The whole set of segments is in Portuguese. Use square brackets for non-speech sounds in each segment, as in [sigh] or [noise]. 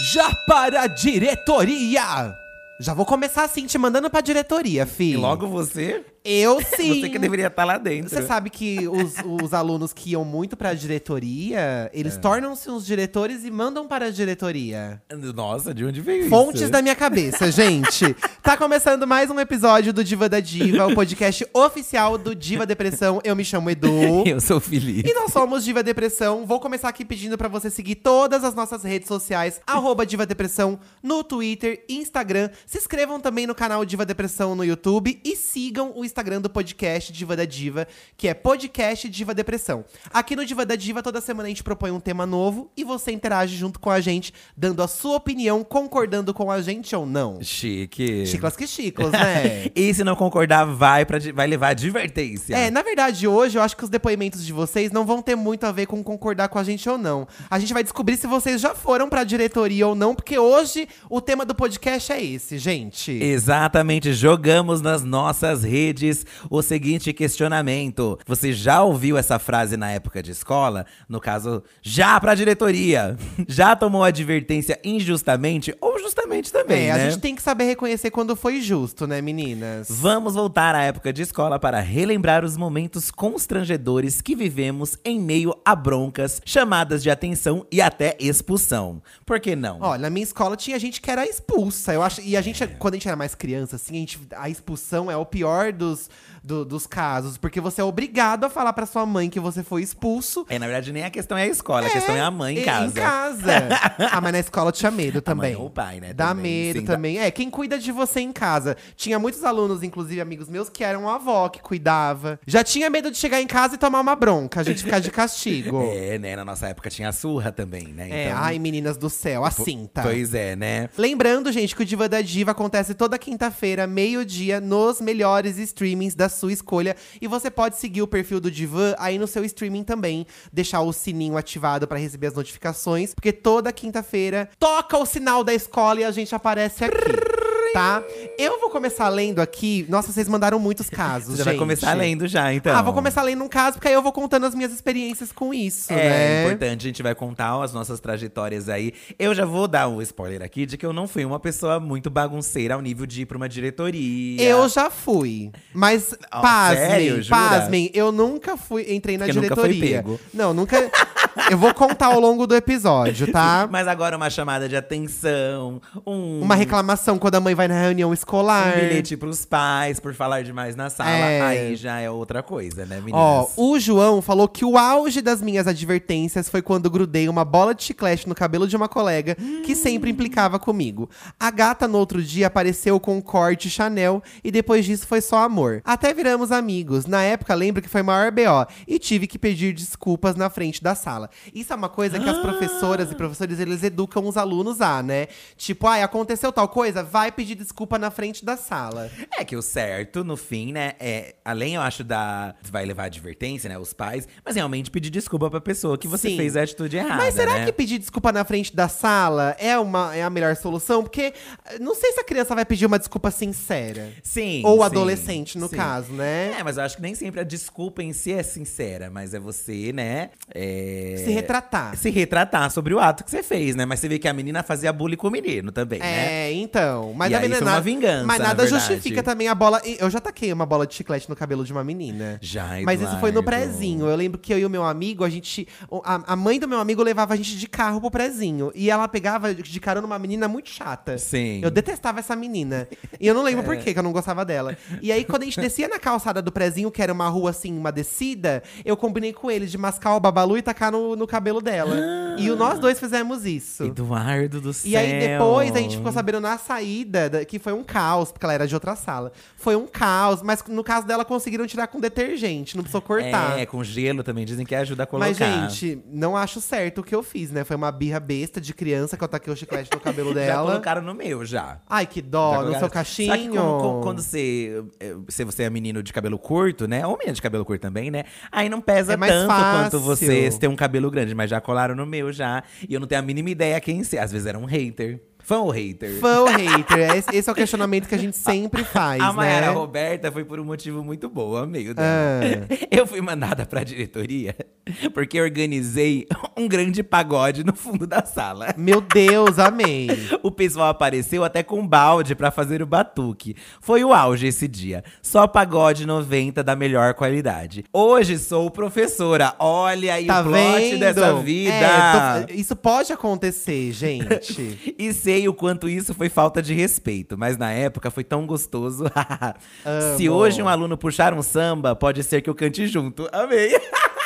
Já para a diretoria! Já vou começar assim, te mandando pra diretoria, E filho. logo você? Eu [laughs] sim. Você que deveria estar lá dentro. Você sabe que os, os alunos que iam muito pra diretoria, eles É. tornam-se uns diretores e mandam para a diretoria. Nossa, de onde veio Fontes isso? da minha cabeça, gente. Tá começando mais um episódio do Diva da Diva, o podcast oficial do Diva Depressão. Eu me chamo Edu. [laughs] Eu sou o Felipe. E nós somos Diva Depressão. Vou começar aqui pedindo pra você seguir todas as nossas redes sociais, arroba Diva Depressão, no Twitter, Instagram. Se inscrevam também no canal Diva Depressão no YouTube e sigam o Instagram do podcast Diva da Diva, que é podcast Diva Depressão. Aqui no Diva da Diva, toda semana a gente propõe um tema novo e você interage junto com a gente, dando a sua opinião, concordando com a gente ou não. Chique. Chiclas que chiclas, né? [laughs] e se não concordar, vai, pra, vai levar advertência. É, na verdade, hoje eu acho que os depoimentos de vocês não vão ter muito a ver com concordar com a gente ou não. A gente vai descobrir se vocês já foram pra diretoria ou não, porque hoje o tema do podcast é esse, gente. Exatamente, jogamos nas nossas redes o seguinte questionamento. Você já ouviu essa frase na época de escola? No caso, já pra diretoria. [laughs] Já tomou advertência injustamente ou justamente também, É, a né? gente tem que saber reconhecer quando foi justo, né, meninas? Vamos voltar à época de escola para relembrar os momentos constrangedores que vivemos em meio a broncas, chamadas de atenção e até expulsão. Por que não? Olha, na minha escola tinha gente que era expulsa. Eu acho, e a gente, quando a gente era mais criança, assim, a, gente, a expulsão é o pior dos, do- dos casos, porque você é obrigado a falar pra sua mãe que você foi expulso. É, na verdade, nem a questão é a escola, a questão é a mãe em casa. Em casa. [laughs] ah, mas na escola tinha medo também. mãe ou o pai, né, Dá também, medo sim, dá- também. É, quem cuida de você em casa. Tinha muitos alunos, inclusive amigos meus, que eram a avó que cuidava. Já tinha medo de chegar em casa e tomar uma bronca, a gente ficar de castigo. [laughs] É, né? Na nossa época tinha a surra também, né? É, Então, ai, meninas do céu, a cinta. Pois é, né? Lembrando, gente, que o Diva da Diva acontece toda quinta-feira, meio-dia, nos melhores streamings da sua escolha. E você pode seguir o perfil do Diva aí no seu streaming também. Deixar o sininho ativado pra receber as notificações. Porque toda quinta-feira toca o sinal da escola e a gente aparece aqui. Tá? Eu vou começar lendo aqui. Nossa, vocês mandaram muitos casos. Você já vai gente. começar lendo já, então. Ah, vou começar lendo um caso, porque aí eu vou contando as minhas experiências com isso, É né? importante, a gente vai contar as nossas trajetórias aí. Eu já vou dar um spoiler aqui de que eu não fui uma pessoa muito bagunceira ao nível de ir pra uma diretoria. Eu já fui. Mas, Ó, pasmem, sério? Jura? pasmem, eu nunca fui, entrei na Porque nunca diretoria. pego. Não, nunca. [laughs] eu vou contar ao longo do episódio, tá? Mas agora uma chamada de atenção, um, Uma reclamação quando a mãe vai na reunião escolar. um bilhete pros pais por falar demais na sala. É. Aí já é outra coisa, né, meninas? Ó, o João falou que o auge das minhas advertências foi quando grudei uma bola de chiclete no cabelo de uma colega que sempre implicava comigo. A gata no outro dia apareceu com um corte Chanel e depois disso foi só amor. Até viramos amigos. Na época, lembro que foi maior BO e tive que pedir desculpas na frente da sala. Isso é uma coisa que as professoras e professores eles educam os alunos a, né? Tipo, ai, aconteceu tal coisa, vai pedir desculpa na frente da sala. É que o certo, no fim, né, é, além, eu acho, da. Vai levar advertência, né? Os pais, mas realmente pedir desculpa pra pessoa que você Sim. fez a atitude errada. Mas será né? que pedir desculpa na frente da sala é, uma, é a melhor solução? Porque eh, não sei se a criança vai pedir uma desculpa sincera. Sim. Ou sim, adolescente, no sim. caso, né? É, mas eu acho que nem sempre a desculpa em si é sincera, mas é você, né? é, Se retratar. Se retratar sobre o ato que você fez, né? Mas você vê que a menina fazia bullying com o menino também, né? É, então. Mas E também aí não é foi uma vingança, Mas na nada justifica também a bola. Eu já taquei uma bola de chiclete no cabelo de uma menina. Já, Mas isso foi no prezinho. Eu lembro que eu e o meu amigo, a gente. A, a mãe do meu amigo levava a gente de carro pro prezinho. E ela pegava de carona uma menina muito chata. Sim. Eu detestava essa menina. E eu não lembro por [laughs] quê, que eu não gostava dela. E aí, quando a gente descia na calçada do prezinho, que era uma rua assim, uma descida, eu combinei com ele de mascar o babalu e tacar no, no cabelo dela. E o- nós dois fizemos isso. Eduardo do céu. E aí depois a gente ficou sabendo na saída que foi um caos, porque ela era de outra sala. Foi um caos, mas no caso dela conseguiram tirar com detergente, não precisou cortar. É, com gelo também, dizem que ajuda a colocar. Mas, gente, não acho certo o que eu fiz, né? Foi uma birra besta de criança que eu taquei o chiclete no cabelo [laughs] Já dela. colocaram no meu, já. Ai, que Já dó, no colocaram. seu cachinho. Só que quando você, eh, se você é menino de cabelo curto, né? Ou menina de cabelo curto também, né? Aí não pesa É tanto quanto fácil. você ter um cabelo grande. Mas já colaram no meu, já. E eu não tenho a mínima ideia quem ser. Às vezes era um hater. Fã ou hater? Fã ou hater? Esse, esse é o questionamento que a gente sempre [laughs] faz, A Mayara né? Roberta foi por um motivo muito bom, amei o dela. Ah. [laughs] Eu fui mandada pra diretoria porque organizei [laughs] um grande pagode no fundo da sala. Meu Deus, amei. O pessoal apareceu até com balde pra fazer o batuque. Foi o auge esse dia. Só pagode 90 da melhor qualidade. Hoje sou professora. Olha aí Tá o plot vendo? dessa vida. É, tô- isso pode acontecer, gente. E sei o quanto isso foi falta de respeito, mas na época foi tão gostoso. [laughs] Se hoje um aluno puxar um samba, pode ser que eu cante junto. Amei. [laughs]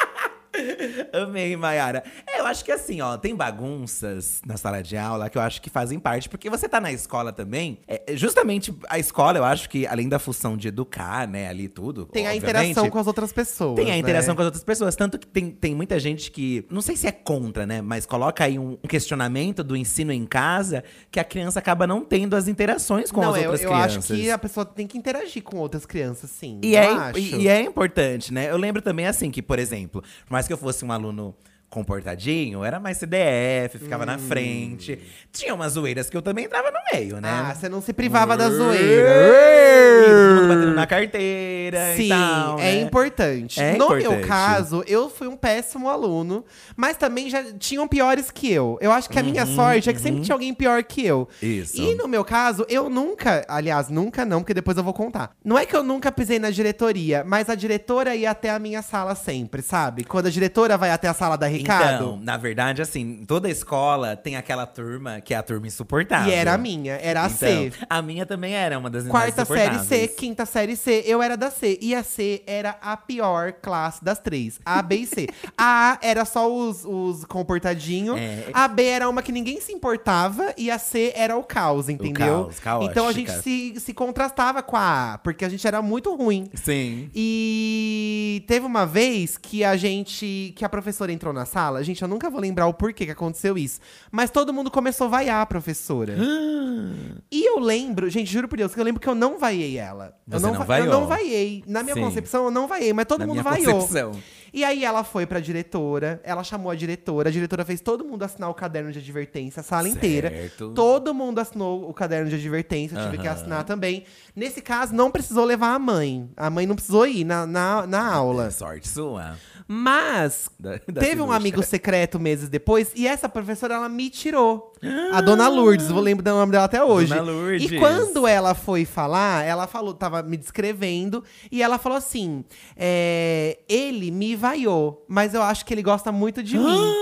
[laughs] Amei, Mayara. É, eu acho que assim, ó, tem bagunças na sala de aula que eu acho que fazem parte, porque você tá na escola também. É, justamente a escola, eu acho que além da função de educar, né, ali tudo. Tem a interação com as outras pessoas. tem a interação né? com as outras pessoas. Tanto que tem, tem muita gente que, não sei se é contra, né? Mas coloca aí um questionamento do ensino em casa que a criança acaba não tendo as interações com não, as eu, outras eu crianças. acho que a pessoa tem que interagir com outras crianças, sim. E eu é, e, e é importante, né? Eu lembro também assim que, por exemplo, por mais que eu fosse um aluno comportadinho, era mais CDF, ficava Hum. na frente. Tinha umas zoeiras que eu também entrava no meio, né? Ah, você não se privava da Todo zoeira. batendo na carteira Sim, tal, é né? importante. É no meu importante. caso, eu fui um péssimo aluno, mas também já tinham piores que eu. Eu acho que a Uhum, minha sorte é que sempre tinha alguém pior que eu. Isso. E no meu caso, eu nunca, aliás, nunca não, porque depois eu vou contar. Não é que eu nunca pisei na diretoria, mas a diretora ia até a minha sala sempre, sabe? Quando a diretora vai até a sala da Ricardo. Então, na verdade, assim, toda escola tem aquela turma que é a turma insuportável. e era a minha, era a C. Então, A minha também era uma das Quarta série C, quinta série C, eu era da C. E a C era a pior classe das três. A, B e C. A A era só os, os comportadinhos. É. A B era uma que ninguém se importava. E a C era o caos, entendeu? caos, caótica. então a gente se, se contrastava com a A, porque a gente era muito ruim. Sim. E teve uma vez que a gente. que a professora entrou na sala. Gente, eu nunca vou lembrar o porquê que aconteceu isso. Mas todo mundo começou a vaiar a professora. [gasps] e eu lembro, gente, juro por Deus, que eu lembro que eu não vaiei ela. eu Você não, não va- Eu não vaiei. Na minha Sim. concepção, eu não vaiei, mas todo Na mundo minha vaiou. concepção. E aí ela foi pra diretora, ela chamou a diretora, a diretora fez todo mundo assinar o caderno de advertência, a sala inteira. Certo. Todo mundo assinou o caderno de advertência, eu tive que assinar também. Nesse caso, não precisou levar a mãe. A mãe não precisou ir na, na, na aula. Sorte sua. Mas Da- da teve um amigo secreto meses depois e essa professora ela me tirou. A dona Lourdes, vou lembrar do nome dela até hoje. Dona Lourdes. E quando ela foi falar, ela falou, tava me descrevendo e ela falou assim: é, ele me vaiou, mas eu acho que ele gosta muito de mim.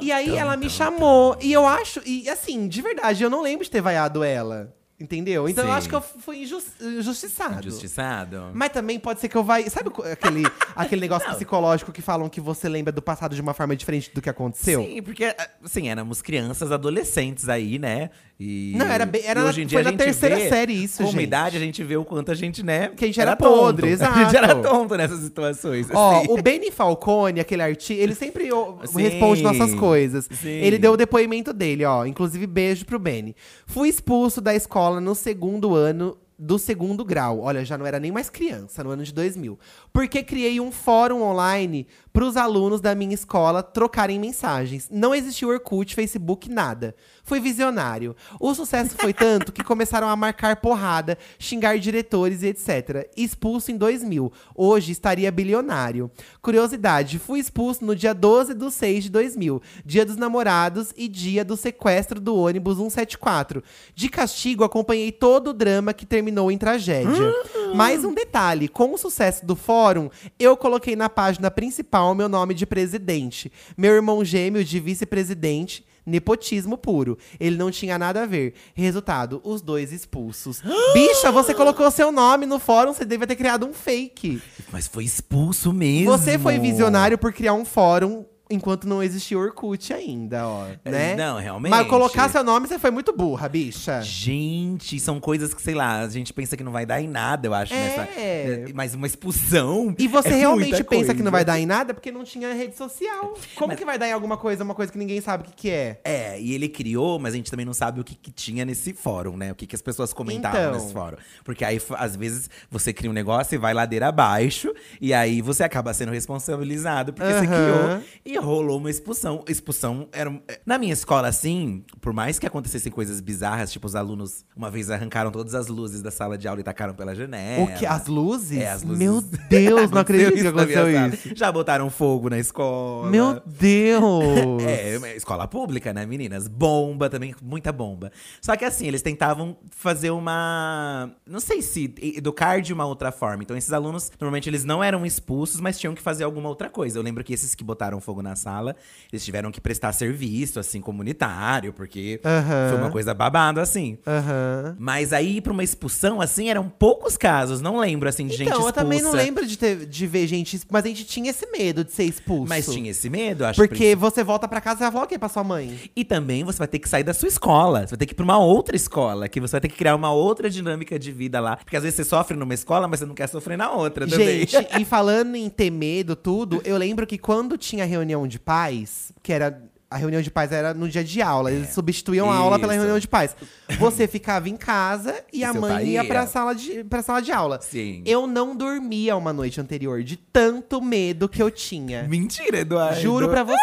E aí ela me chamou. E eu acho, e assim, de verdade, eu não lembro de ter vaiado ela. Entendeu? Então eu Sim. acho que eu fui injus- injustiçado. Injustiçado. Mas também pode ser que eu vai. Sabe aquele, [laughs] aquele negócio Não. psicológico que falam que você lembra do passado de uma forma diferente do que aconteceu? Sim, porque, assim, éramos crianças, adolescentes aí, né? E, Não, era bem- era hoje em dia foi a na terceira série isso, Com gente. idade, a gente vê o quanto a gente, né? Que a gente era podre, tonto. [laughs] A gente era exato. tonto nessas situações. Ó, assim. o Benny Falcone, aquele artista, ele sempre [laughs] Sim, responde nossas coisas. sim. Ele deu o depoimento dele, ó. Inclusive, beijo pro Benny. Fui expulso da escola no segundo ano do segundo grau. Olha, já não era nem mais criança, no ano de 2000. Porque criei um fórum online para os alunos da minha escola trocarem mensagens. Não existia Orkut, Facebook, nada. Fui visionário. O sucesso foi tanto que começaram a marcar porrada, xingar diretores e etc. Expulso em 2000. Hoje estaria bilionário. Curiosidade, fui expulso no dia 12 de 6 de 2000, dia dos namorados e dia do sequestro do ônibus 174. De castigo, acompanhei todo o drama que terminou em tragédia. Mais um detalhe, com o sucesso do fórum, eu coloquei na página principal meu nome de presidente. Meu irmão gêmeo de vice-presidente Nepotismo puro. Ele não tinha nada a ver. Resultado, os dois expulsos. [gasps] Bicha, você colocou seu nome no fórum, você deve ter criado um fake. Mas foi expulso mesmo. Você foi visionário por criar um fórum enquanto não existia Orkut ainda, ó, né? É, Não, realmente. Mas colocar seu nome, você foi muito burra, bicha. Gente, são coisas que, sei lá, a gente pensa que não vai dar em nada, eu acho. É. Nessa, mas uma expulsão. E você é realmente pensa que coisa. não vai dar em nada porque não tinha rede social. Como Mas- que vai dar em alguma coisa, uma coisa que ninguém sabe o que, que é? É, e ele criou, mas a gente também não sabe o que, que tinha nesse fórum, né? O que, que as pessoas comentavam Então. nesse fórum. Porque aí, às vezes, você cria um negócio e vai ladeira abaixo, e aí você acaba sendo responsabilizado porque você criou e rolou uma expulsão. Expulsão era. é, Na minha escola, assim, por mais que acontecessem coisas bizarras, tipo, os alunos uma vez arrancaram todas as luzes da sala de aula e tacaram pela janela. O que? As luzes? É, as luzes. Meu Deus, não [laughs] acredito que aconteceu isso. Já botaram fogo na escola. Meu Deus! [laughs] É, uma escola pública, né, meninas? Bomba também, muita bomba. Só que assim, eles tentavam fazer uma. Não sei se educar de uma outra forma. Então, esses alunos, normalmente, eles não eram expulsos, mas tinham que fazer alguma outra coisa. Eu lembro que esses que botaram fogo na sala, eles tiveram que prestar serviço, assim, comunitário, porque Aham. foi uma coisa babado, assim. Aham. Mas aí, pra uma expulsão, assim, eram poucos casos. Não lembro, assim, de gente Então, eu expulsa. também não lembro de, ter, de ver gente. Mas a gente tinha esse medo de ser expulso. Mas tinha esse medo, acho Porque você volta pra casa e vai falar o quê pra sua mãe? E também você vai ter que sair da sua escola. Você vai ter que ir pra uma outra escola. Que você vai ter que criar uma outra dinâmica de vida lá. Porque às vezes você sofre numa escola, mas você não quer sofrer na outra também. Gente, [laughs] e falando em ter medo, tudo, eu lembro que quando tinha reunião de pais, que era. A reunião de pais era no dia de aula, eles substituíam a aula pela É. Isso. reunião de pais. [laughs] Você ficava em casa e a seu mãe ia ia. pra sala, de, pra sala de aula. Sim. Eu não dormia uma noite anterior, de tanto medo que eu tinha. Mentira, Eduardo. Juro pra você.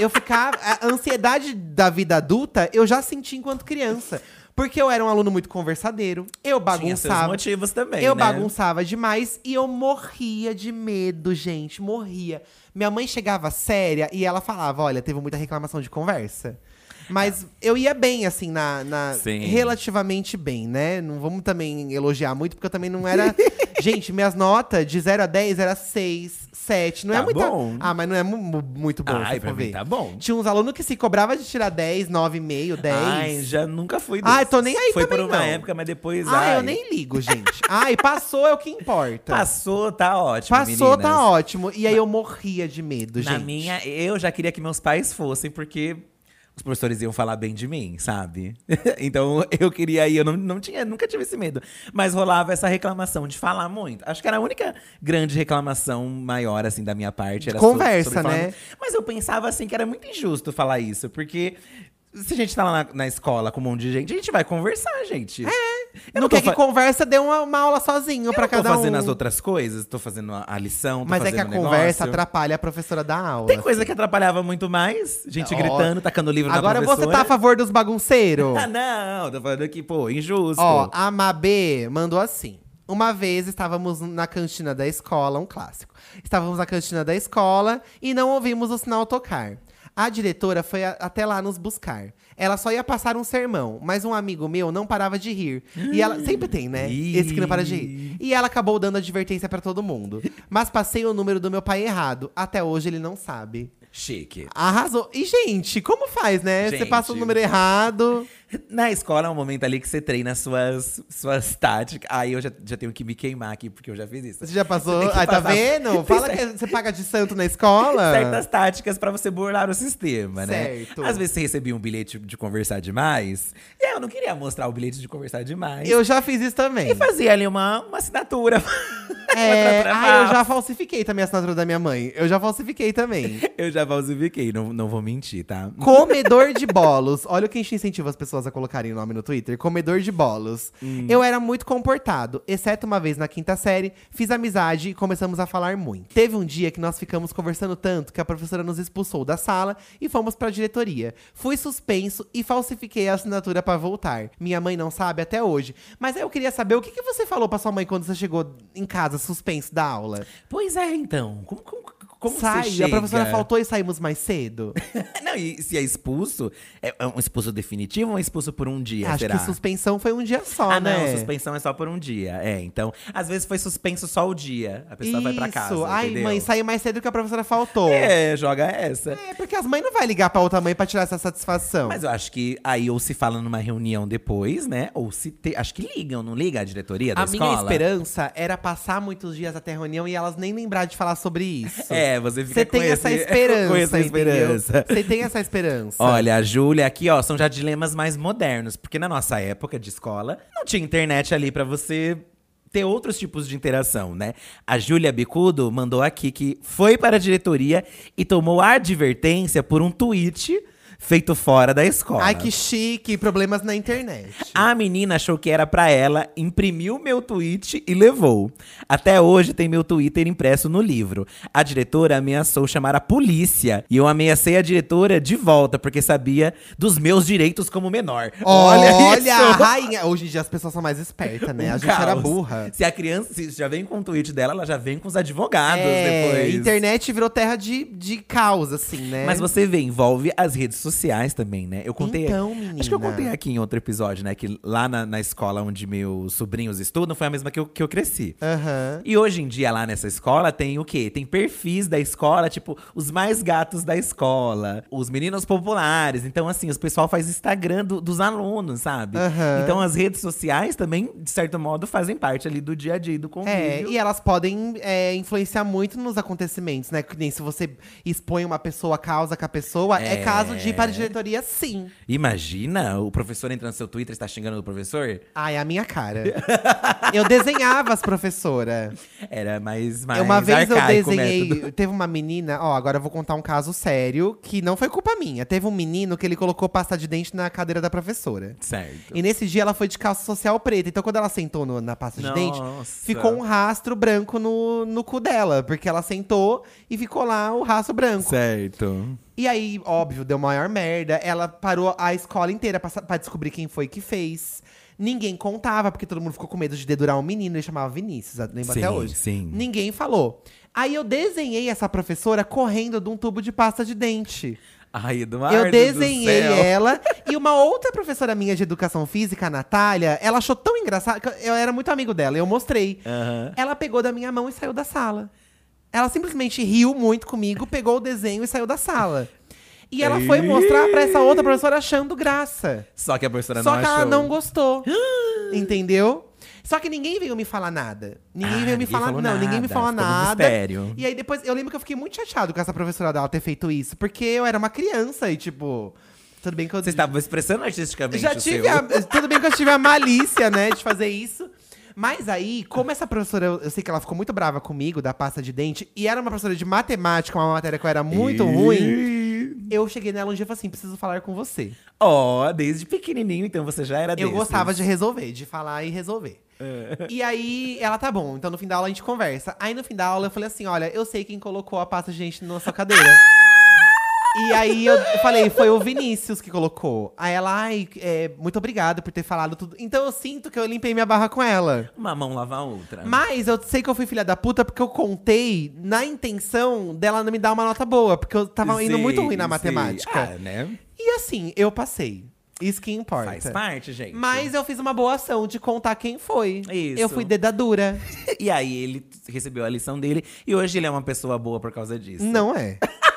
Eu ficava. A ansiedade da vida adulta eu já senti enquanto criança. Porque eu era um aluno muito conversadeiro. Eu Tinha seus bagunçava. motivos também, Eu né? bagunçava demais e eu morria de medo, gente. Morria. Minha mãe chegava séria e ela falava: olha, teve muita reclamação de conversa. Mas eu ia bem, assim, na, na- Sim. relativamente bem, né? Não vamos também elogiar muito, porque eu também não era. [laughs] gente, minhas notas de 0 a 10 era 6, 7. Não é Tá muito. bom. Ah, mas não é mu- mu- muito bom. Ai, pra ver. tá bom. Tinha uns alunos que se cobrava de tirar 10, 9,5, 10. Ai, já nunca fui Ai, desses. tô nem aí Foi por uma não. época, mas depois. Ah, ai, eu nem ligo, gente. Ai, passou é o que importa. Passou, tá ótimo. Passou, meninas. tá ótimo. E aí eu morria de medo, Na gente. minha, eu já queria que meus pais fossem, porque os professores iam falar bem de mim, sabe? [laughs] então eu queria ir, eu não, não tinha, nunca tive esse medo. Mas rolava essa reclamação de falar muito. Acho que era a única grande reclamação maior, assim, da minha parte. Era Conversa, sobre falar né? Mas eu pensava, assim, que era muito injusto falar isso, porque. Se a gente tá lá na, na escola com um monte de gente, a gente vai conversar, gente. É. Eu não quer que fa- conversa dê uma, uma aula sozinho eu pra não tô cada um. fazendo as outras coisas, tô fazendo a, a lição, tô Mas é que a fazendo o conversa atrapalha a professora da aula. Tem coisa que atrapalhava muito mais. Gente Ó, gritando, tacando livro Agora na você professora. tá a favor dos bagunceiros? [laughs] Ah, não. Tô falando aqui, pô, injusto. Ó, a Mabê mandou assim. Uma vez estávamos na cantina da escola, um clássico. Estávamos na cantina da escola e não ouvimos o sinal tocar. A diretora foi a- até lá nos buscar. Ela só ia passar um sermão, mas um amigo meu não parava de rir. E ela [gasps] sempre tem, né? Esse que não para de rir. E ela acabou dando advertência pra todo mundo. [laughs] Mas passei o número do meu pai errado. Até hoje ele não sabe. Chique. Arrasou. E, gente, como faz, né? Você Gente. passa o número errado. Na escola é um momento ali que você treina suas, suas táticas. Aí eu já, já tenho que me queimar aqui, porque eu já fiz isso. Você já passou? Aí tá passar- vendo? [laughs] Fala que você paga de santo na escola. [laughs] Certas táticas pra você burlar o sistema, né? Certo. Às vezes você recebia um bilhete de conversar demais. E aí eu não queria mostrar o bilhete de conversar demais. Eu já fiz isso também. E fazia ali uma, uma assinatura. [laughs] É, ah, eu já falsifiquei também a assinatura da minha mãe. Eu já falsifiquei também. Eu já falsifiquei, não, não vou mentir, tá? Comedor de bolos. Olha o que a gente incentiva as pessoas a colocarem o nome no Twitter. Comedor de bolos. Hum. Eu era muito comportado, exceto uma vez na quinta série, fiz amizade e começamos a falar muito. Teve um dia que nós ficamos conversando tanto que a professora nos expulsou da sala e fomos pra diretoria. Fui suspenso e falsifiquei a assinatura pra voltar. Minha mãe não sabe até hoje. Mas aí eu queria saber o que, que você falou pra sua mãe quando você chegou em casa suspenso da aula. Pois é, então. Como, como- Como Sai, a professora faltou e saímos mais cedo. [laughs] Não, e se é expulso, é é um expulso definitivo ou é expulso por um dia, Acho será? que suspensão foi um dia só, Ah, né? não, suspensão é só por um dia. É, então, às vezes foi suspenso só o dia. A pessoa vai pra casa. Isso. Ai, entendeu? mãe, saiu mais cedo que a professora faltou. É, joga essa. É, porque as mães não vai ligar pra outra mãe pra tirar essa satisfação. Mas eu acho que aí ou se fala numa reunião depois, né? Ou se te... acho que ligam, não liga a diretoria da a escola? minha esperança era passar muitos dias até a reunião e elas nem lembrar de falar sobre isso. É, você fica Você com tem esse- essa esperança, [laughs] com essa entendeu? esperança. Você tem essa esperança. Olha, a Júlia aqui, ó, são já dilemas mais modernos. Porque na nossa época de escola, não tinha internet ali pra você ter outros tipos de interação, né? A Júlia Bicudo mandou aqui que foi para a diretoria e tomou a advertência por um tweet feito fora da escola. Ai, que chique, problemas na internet. A menina achou que era pra ela, imprimiu meu tweet e levou. Até hoje tem meu Twitter impresso no livro. A diretora ameaçou chamar a polícia e eu ameacei a diretora de volta porque sabia dos meus direitos como menor. Olha, Olha isso! rainha. Hoje em dia as pessoas são mais espertas, né? [laughs] Um a gente era caos. burra. Se a criança se já vem com o tweet dela, ela já vem com os advogados É, depois. internet virou terra de, de caos, assim, né? Mas você vê, envolve as redes sociais também, né? Eu contei. Então, Acho que eu menina. contei aqui em outro episódio, né? Que lá na, na escola onde meus sobrinhos estudam foi a mesma que eu, que eu cresci. Aham. E hoje em dia, lá nessa escola, tem o quê? Tem perfis da escola, tipo, os mais gatos da escola, os meninos populares. Então, assim, o pessoal faz Instagram do- dos alunos, sabe? Aham. Então, as redes sociais também, de certo modo, fazem parte ali do dia a dia do convívio. É, e elas podem é, influenciar muito nos acontecimentos, né? Que nem se você expõe uma pessoa, causa com a pessoa, é, É. caso de para a diretoria, sim. Imagina o professor entrando no seu Twitter e está xingando o professor? Ai, a minha cara. eu desenhava as professoras. Era mais, mais uma vez eu o desenhei. método. Teve uma menina, ó, agora eu vou contar um caso sério que não foi culpa minha. Teve um menino que ele colocou pasta de dente na cadeira da professora. Certo. E nesse dia ela foi de calça social preta. Então quando ela sentou no- na pasta de dente, ficou um rastro branco no, no cu dela. Porque ela sentou e ficou lá o rastro branco. Certo. E aí, óbvio, deu maior merda. Ela parou a escola inteira pra, descobrir quem foi que fez. Ninguém contava, porque todo mundo ficou com medo de dedurar um menino. Ele chamava Vinícius, lembro Sim, até hoje. sim. Ninguém falou. Aí eu desenhei essa professora correndo de um tubo de pasta de dente. Ai, Eduardo eu desenhei ela. E uma outra professora minha de educação física, a Natália, ela achou tão engraçado. que Eu era muito amigo dela, eu mostrei. Aham. Ela pegou da minha mão e saiu da sala. Ela simplesmente riu muito comigo, pegou o desenho e saiu da sala. E ela foi mostrar pra essa outra professora achando graça. Só que a professora Só não que ela achou. não gostou. [gasps] entendeu? Só que ninguém veio me falar nada. Ninguém Ah, veio me ninguém falar falou Não, ninguém me nada, falou ficou no nada. mistério. E aí depois, eu lembro que eu fiquei muito chateado com essa professora dela ter feito isso. Porque eu era uma criança e, tipo. Tudo bem que eu. Você estava expressando artisticamente Já o tive seu. a, Tudo bem que eu tive a malícia, né, de fazer isso. Mas aí, como essa professora, eu, eu sei que ela ficou muito brava comigo, da pasta de dente, e era uma professora de matemática, uma matéria que eu era muito ruim, eu cheguei nela um dia e falei assim: preciso falar com você. Ó, desde pequenininho, então você já era Eu desses. gostava de resolver, de falar e resolver. E aí, ela tá bom, então no fim da aula a gente conversa. Aí no fim da aula eu falei assim: olha, eu sei quem colocou a pasta de dente na sua cadeira. E aí eu falei, foi o Vinícius que colocou. Aí ela, ai, é, muito obrigada por ter falado tudo. Então eu sinto que eu limpei minha barra com ela. Uma mão lava a outra. Mas eu sei que eu fui filha da puta porque eu contei na intenção dela não me dar uma nota boa, porque eu tava indo Sim, muito ruim na sim. matemática. Ah, né? E assim, eu passei. Isso que importa. Faz parte, gente. Mas eu fiz uma boa ação de contar quem foi. Isso. Eu fui dedadura. [laughs] E aí ele recebeu a lição dele e hoje ele é uma pessoa boa por causa disso. Não é. [laughs]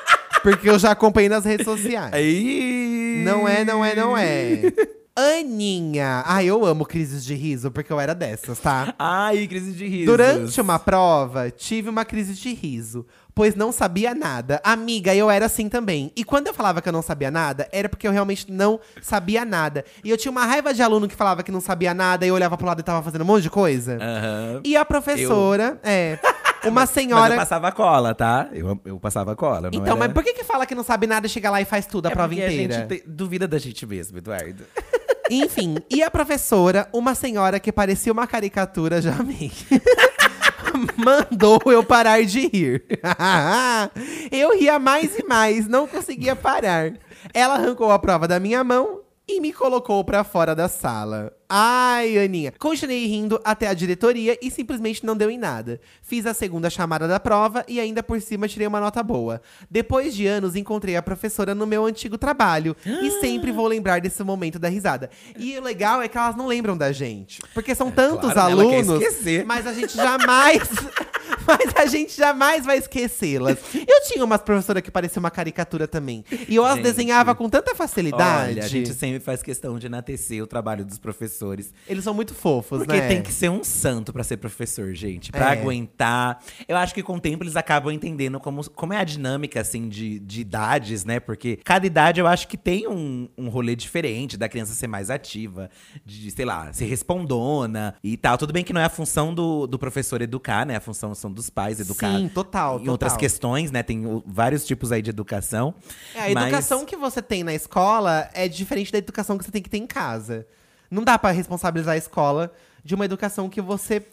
Porque eu já acompanhei nas redes sociais. Aí. Não é, não é, não é. Aninha. Ai, eu amo crises de riso, porque eu era dessas, tá? Ai, crise de riso. Durante uma prova, tive uma crise de riso, pois não sabia nada. Amiga, eu era assim também. E quando eu falava que eu não sabia nada, era porque eu realmente não sabia nada. E eu tinha uma raiva de aluno que falava que não sabia nada e eu olhava pro lado e tava fazendo um monte de coisa. Aham. E a professora, é. Uma Mas senhora. eu passava cola, tá? Eu, eu passava cola. não Então, era- mas por que que fala que não sabe nada e chega lá e faz tudo a É prova inteira? A gente te- duvida da gente mesmo, Eduardo. [laughs] Enfim, e a professora, uma senhora que parecia uma caricatura, já amei. [laughs] Mandou eu parar de rir. [laughs] eu ria mais e mais, não conseguia parar. Ela arrancou a prova da minha mão e me colocou pra fora da sala. Ai, Aninha. Continuei rindo até a diretoria e simplesmente não deu em nada. Fiz a segunda chamada da prova e ainda por cima tirei uma nota boa. Depois de anos, encontrei a professora no meu antigo trabalho. e sempre vou lembrar desse momento da risada. E o legal é que elas não lembram da gente. Porque são tantos É, claro, né? Alunos. Mas a gente jamais. [laughs] Mas a gente jamais vai esquecê-las. Eu tinha umas professoras que pareciam uma caricatura também. E eu as Gente. desenhava com tanta facilidade. Olha, a gente sempre faz questão de enaltecer o trabalho dos professores. Eles são muito fofos, Porque né? tem que ser um santo pra ser professor, gente. Pra É. aguentar. Eu acho que com o tempo eles acabam entendendo como, como é a dinâmica, assim, de, de idades, né? Porque cada idade eu acho que tem um, um rolê diferente da criança ser mais ativa, de, sei lá, ser respondona e tal. Tudo bem que não é a função do, do professor educar, né? A função são dos pais educar. Sim, total, Em outras questões, né? Tem o- vários tipos aí de educação. É, a mas- educação que você tem na escola é diferente da educação que você tem que ter em casa. Não dá pra responsabilizar a escola de uma educação que você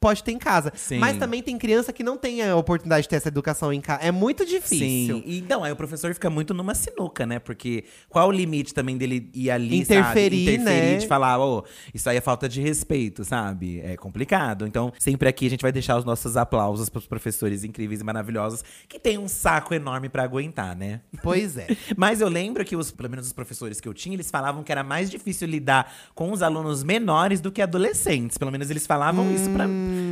pode ter em casa. Sim. Mas também tem criança que não tem a oportunidade de ter essa educação em casa. É muito difícil. Sim, e não, aí o professor fica muito numa sinuca, né? Porque qual o limite também dele ir ali, Interferir, sabe? Interferir né? de falar, ô, isso aí é falta de respeito, sabe? É complicado. Então, sempre aqui a gente vai deixar os nossos aplausos pros professores incríveis e maravilhosos que tem um saco enorme pra aguentar, né? Pois é. [laughs] Mas eu lembro que, os, pelo menos os professores que eu tinha, eles falavam que era mais difícil lidar com os alunos menores do que adolescentes. Pelo menos eles falavam isso pra,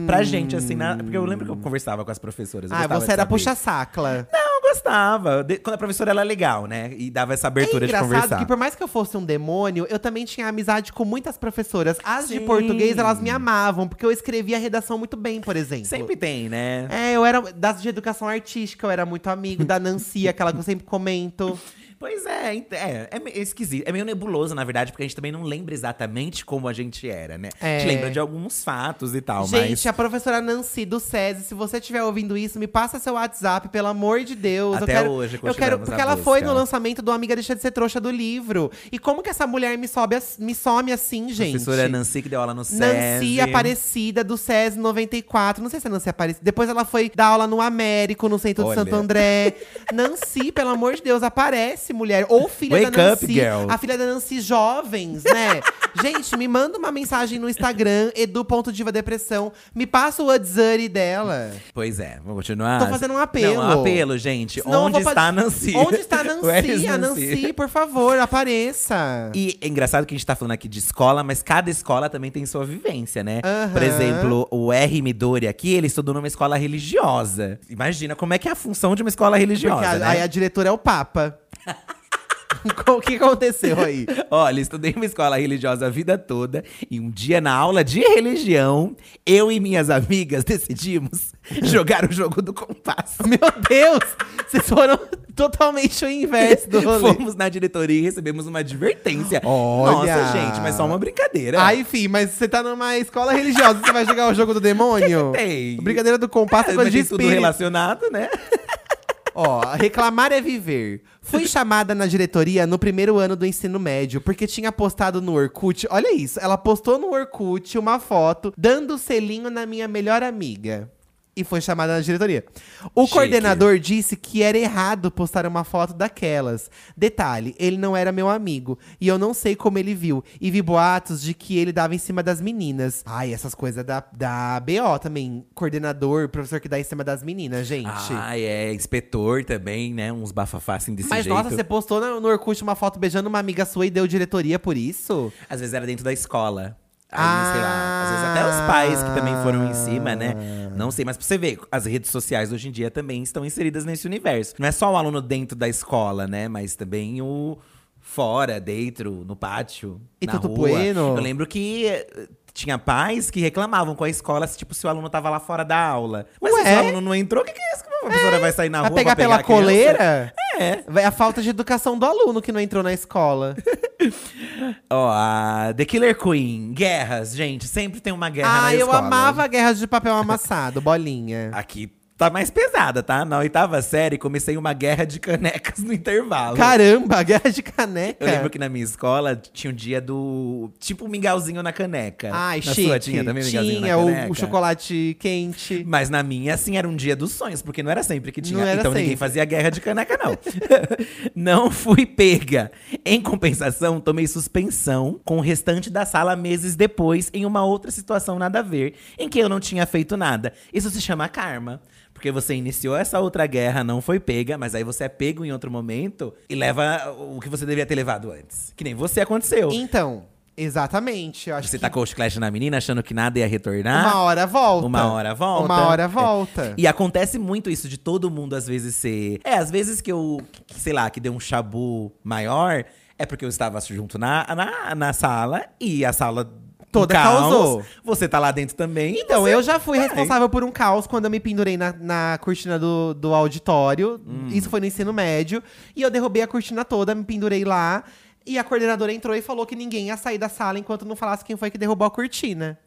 pra gente, assim, na- porque eu lembro que eu conversava com as professoras. ah, você de era puxa-sacla. Não, eu gostava. De- quando a professora era legal, né? E dava essa abertura é de engraçado conversar. que por mais que eu fosse um demônio, eu também tinha amizade com muitas professoras. As de Sim. português, elas me amavam, porque eu escrevia a redação muito bem, por exemplo. Sempre tem, né? É, eu era das de educação artística, eu era muito amigo da Nancy, aquela que eu sempre comento. Pois é, é, é meio esquisito. É meio nebuloso, na verdade, porque a gente também não lembra exatamente como a gente era, né? A gente É. lembra de alguns fatos e tal, Gente, mas. a professora Nancy do SESI, se você estiver ouvindo isso, me passa seu WhatsApp, pelo amor de Deus. eu Até quero, hoje Eu quero, porque a ela foi busca. no lançamento do Amiga Deixa de Ser Trouxa do livro. E como que essa mulher me, sobe, me some assim, gente? Professora Nancy que deu aula no SESI. Nancy Aparecida, do SESI 94. Não sei se é Nancy Aparecida. Depois ela foi dar aula no Américo, no centro Olha. de Santo André. [laughs] Nancy, pelo amor de Deus, aparece, mulher. Ou [laughs] filha Wake da up, Nancy. girl. A filha da Nancy Jovens, né? [laughs] Gente, me manda uma mensagem no Instagram, edu.divadepressão. Me passa o WhatsApp dela. Pois é, vamos continuar. Tô fazendo um apelo. Não, um apelo, gente. Senão Onde está a Nancy? Onde está a [laughs] Nancy? A Nancy, por favor, apareça. E é engraçado que a gente tá falando aqui de escola, mas cada escola também tem sua vivência, né? Aham. Por exemplo, o R. Midori aqui, ele estudou numa escola religiosa. Imagina como é que é a função de uma escola religiosa, Porque a- né? aí a diretora é o Papa. [laughs] o que aconteceu aí? Olha, estudei em uma escola religiosa a vida toda e um dia na aula de religião, eu e minhas amigas decidimos [laughs] jogar o jogo do compasso. Meu Deus! Vocês foram totalmente o inverso do rolê. Fomos na diretoria e recebemos uma advertência. Olha! Nossa, gente, mas só uma brincadeira. Ai, enfim, mas você tá numa escola religiosa, você vai jogar o jogo do [laughs] demônio? Que que tem? Brincadeira do compasso é É, coisa de tudo relacionado, né? Ó, reclamar é viver. Fui [laughs] chamada na diretoria no primeiro ano do ensino médio, porque tinha postado no Orkut. Olha isso, ela postou no Orkut uma foto dando selinho na minha melhor amiga. E foi chamada na diretoria. O Chique. coordenador disse que era errado postar uma foto daquelas. Detalhe, ele não era meu amigo. E eu não sei como ele viu. E vi boatos de que ele dava em cima das meninas. Ai, essas coisas da, da BO também. Coordenador, professor que dá em cima das meninas, gente. Ah, é. Inspetor também, né? Uns bafafá assim desse Mas jeito. nossa, você postou no, no Orkut uma foto beijando uma amiga sua e deu diretoria por isso? Às vezes era dentro da escola. Aí, Ah. sei lá, às vezes até os pais que também foram em cima, né? Não sei, mas pra você ver, as redes sociais hoje em dia também estão inseridas nesse universo. Não é só o aluno dentro da escola, né? Mas também o fora, dentro, no pátio, E na tudo rua. bueno. Eu lembro que eh, tinha pais que reclamavam com a escola, se, tipo, se o aluno tava lá fora da aula. Mas se Ué? o aluno não entrou, o que, que é isso? Como a professora vai sair na Vai rua pegar pra pela coleira? É. É a falta de educação do aluno que não entrou na escola. [laughs] Ó, a The Killer Queen, guerras, gente, sempre tem uma guerra na ah, eu escola. amava guerras de papel amassado, bolinha. Aqui tá mais pesada, tá? Na oitava série, comecei uma guerra de canecas no intervalo. Caramba, [laughs] guerra de caneca. Eu lembro que na minha escola tinha o dia do. Tipo um mingauzinho na caneca. Ai, na chique. sua tinha também mingauzinho Tinha na o, caneca? o chocolate quente. Mas na minha, assim, era um dia dos sonhos, porque não era sempre que tinha. Não era então ninguém sempre. fazia guerra de caneca, não. [laughs] não fui pega. Em compensação, tomei suspensão com o restante da sala meses depois, em uma outra situação nada a ver, em que eu não tinha feito nada. Isso se chama karma. Porque você iniciou essa outra guerra, não foi pega, mas aí você é pego em outro momento e leva o que você devia ter levado antes. Que nem você aconteceu. Então, exatamente. Eu acho Você que tacou o chiclete na menina achando que nada ia retornar. uma hora volta. Uma hora volta. Uma hora É. volta. E acontece muito isso de todo mundo às vezes ser. É, às vezes que eu, que, sei lá, que deu um chabu maior, é porque eu estava junto na, na, na sala e a sala. Um Toda caos, causou. Você tá lá dentro também. Então, você eu já fui vai. responsável por um caos quando eu me pendurei na, na cortina do, do auditório. Hum. Isso foi no ensino médio. E eu derrubei a cortina toda, me pendurei lá. E a coordenadora entrou e falou que ninguém ia sair da sala enquanto não falasse quem foi que derrubou a cortina.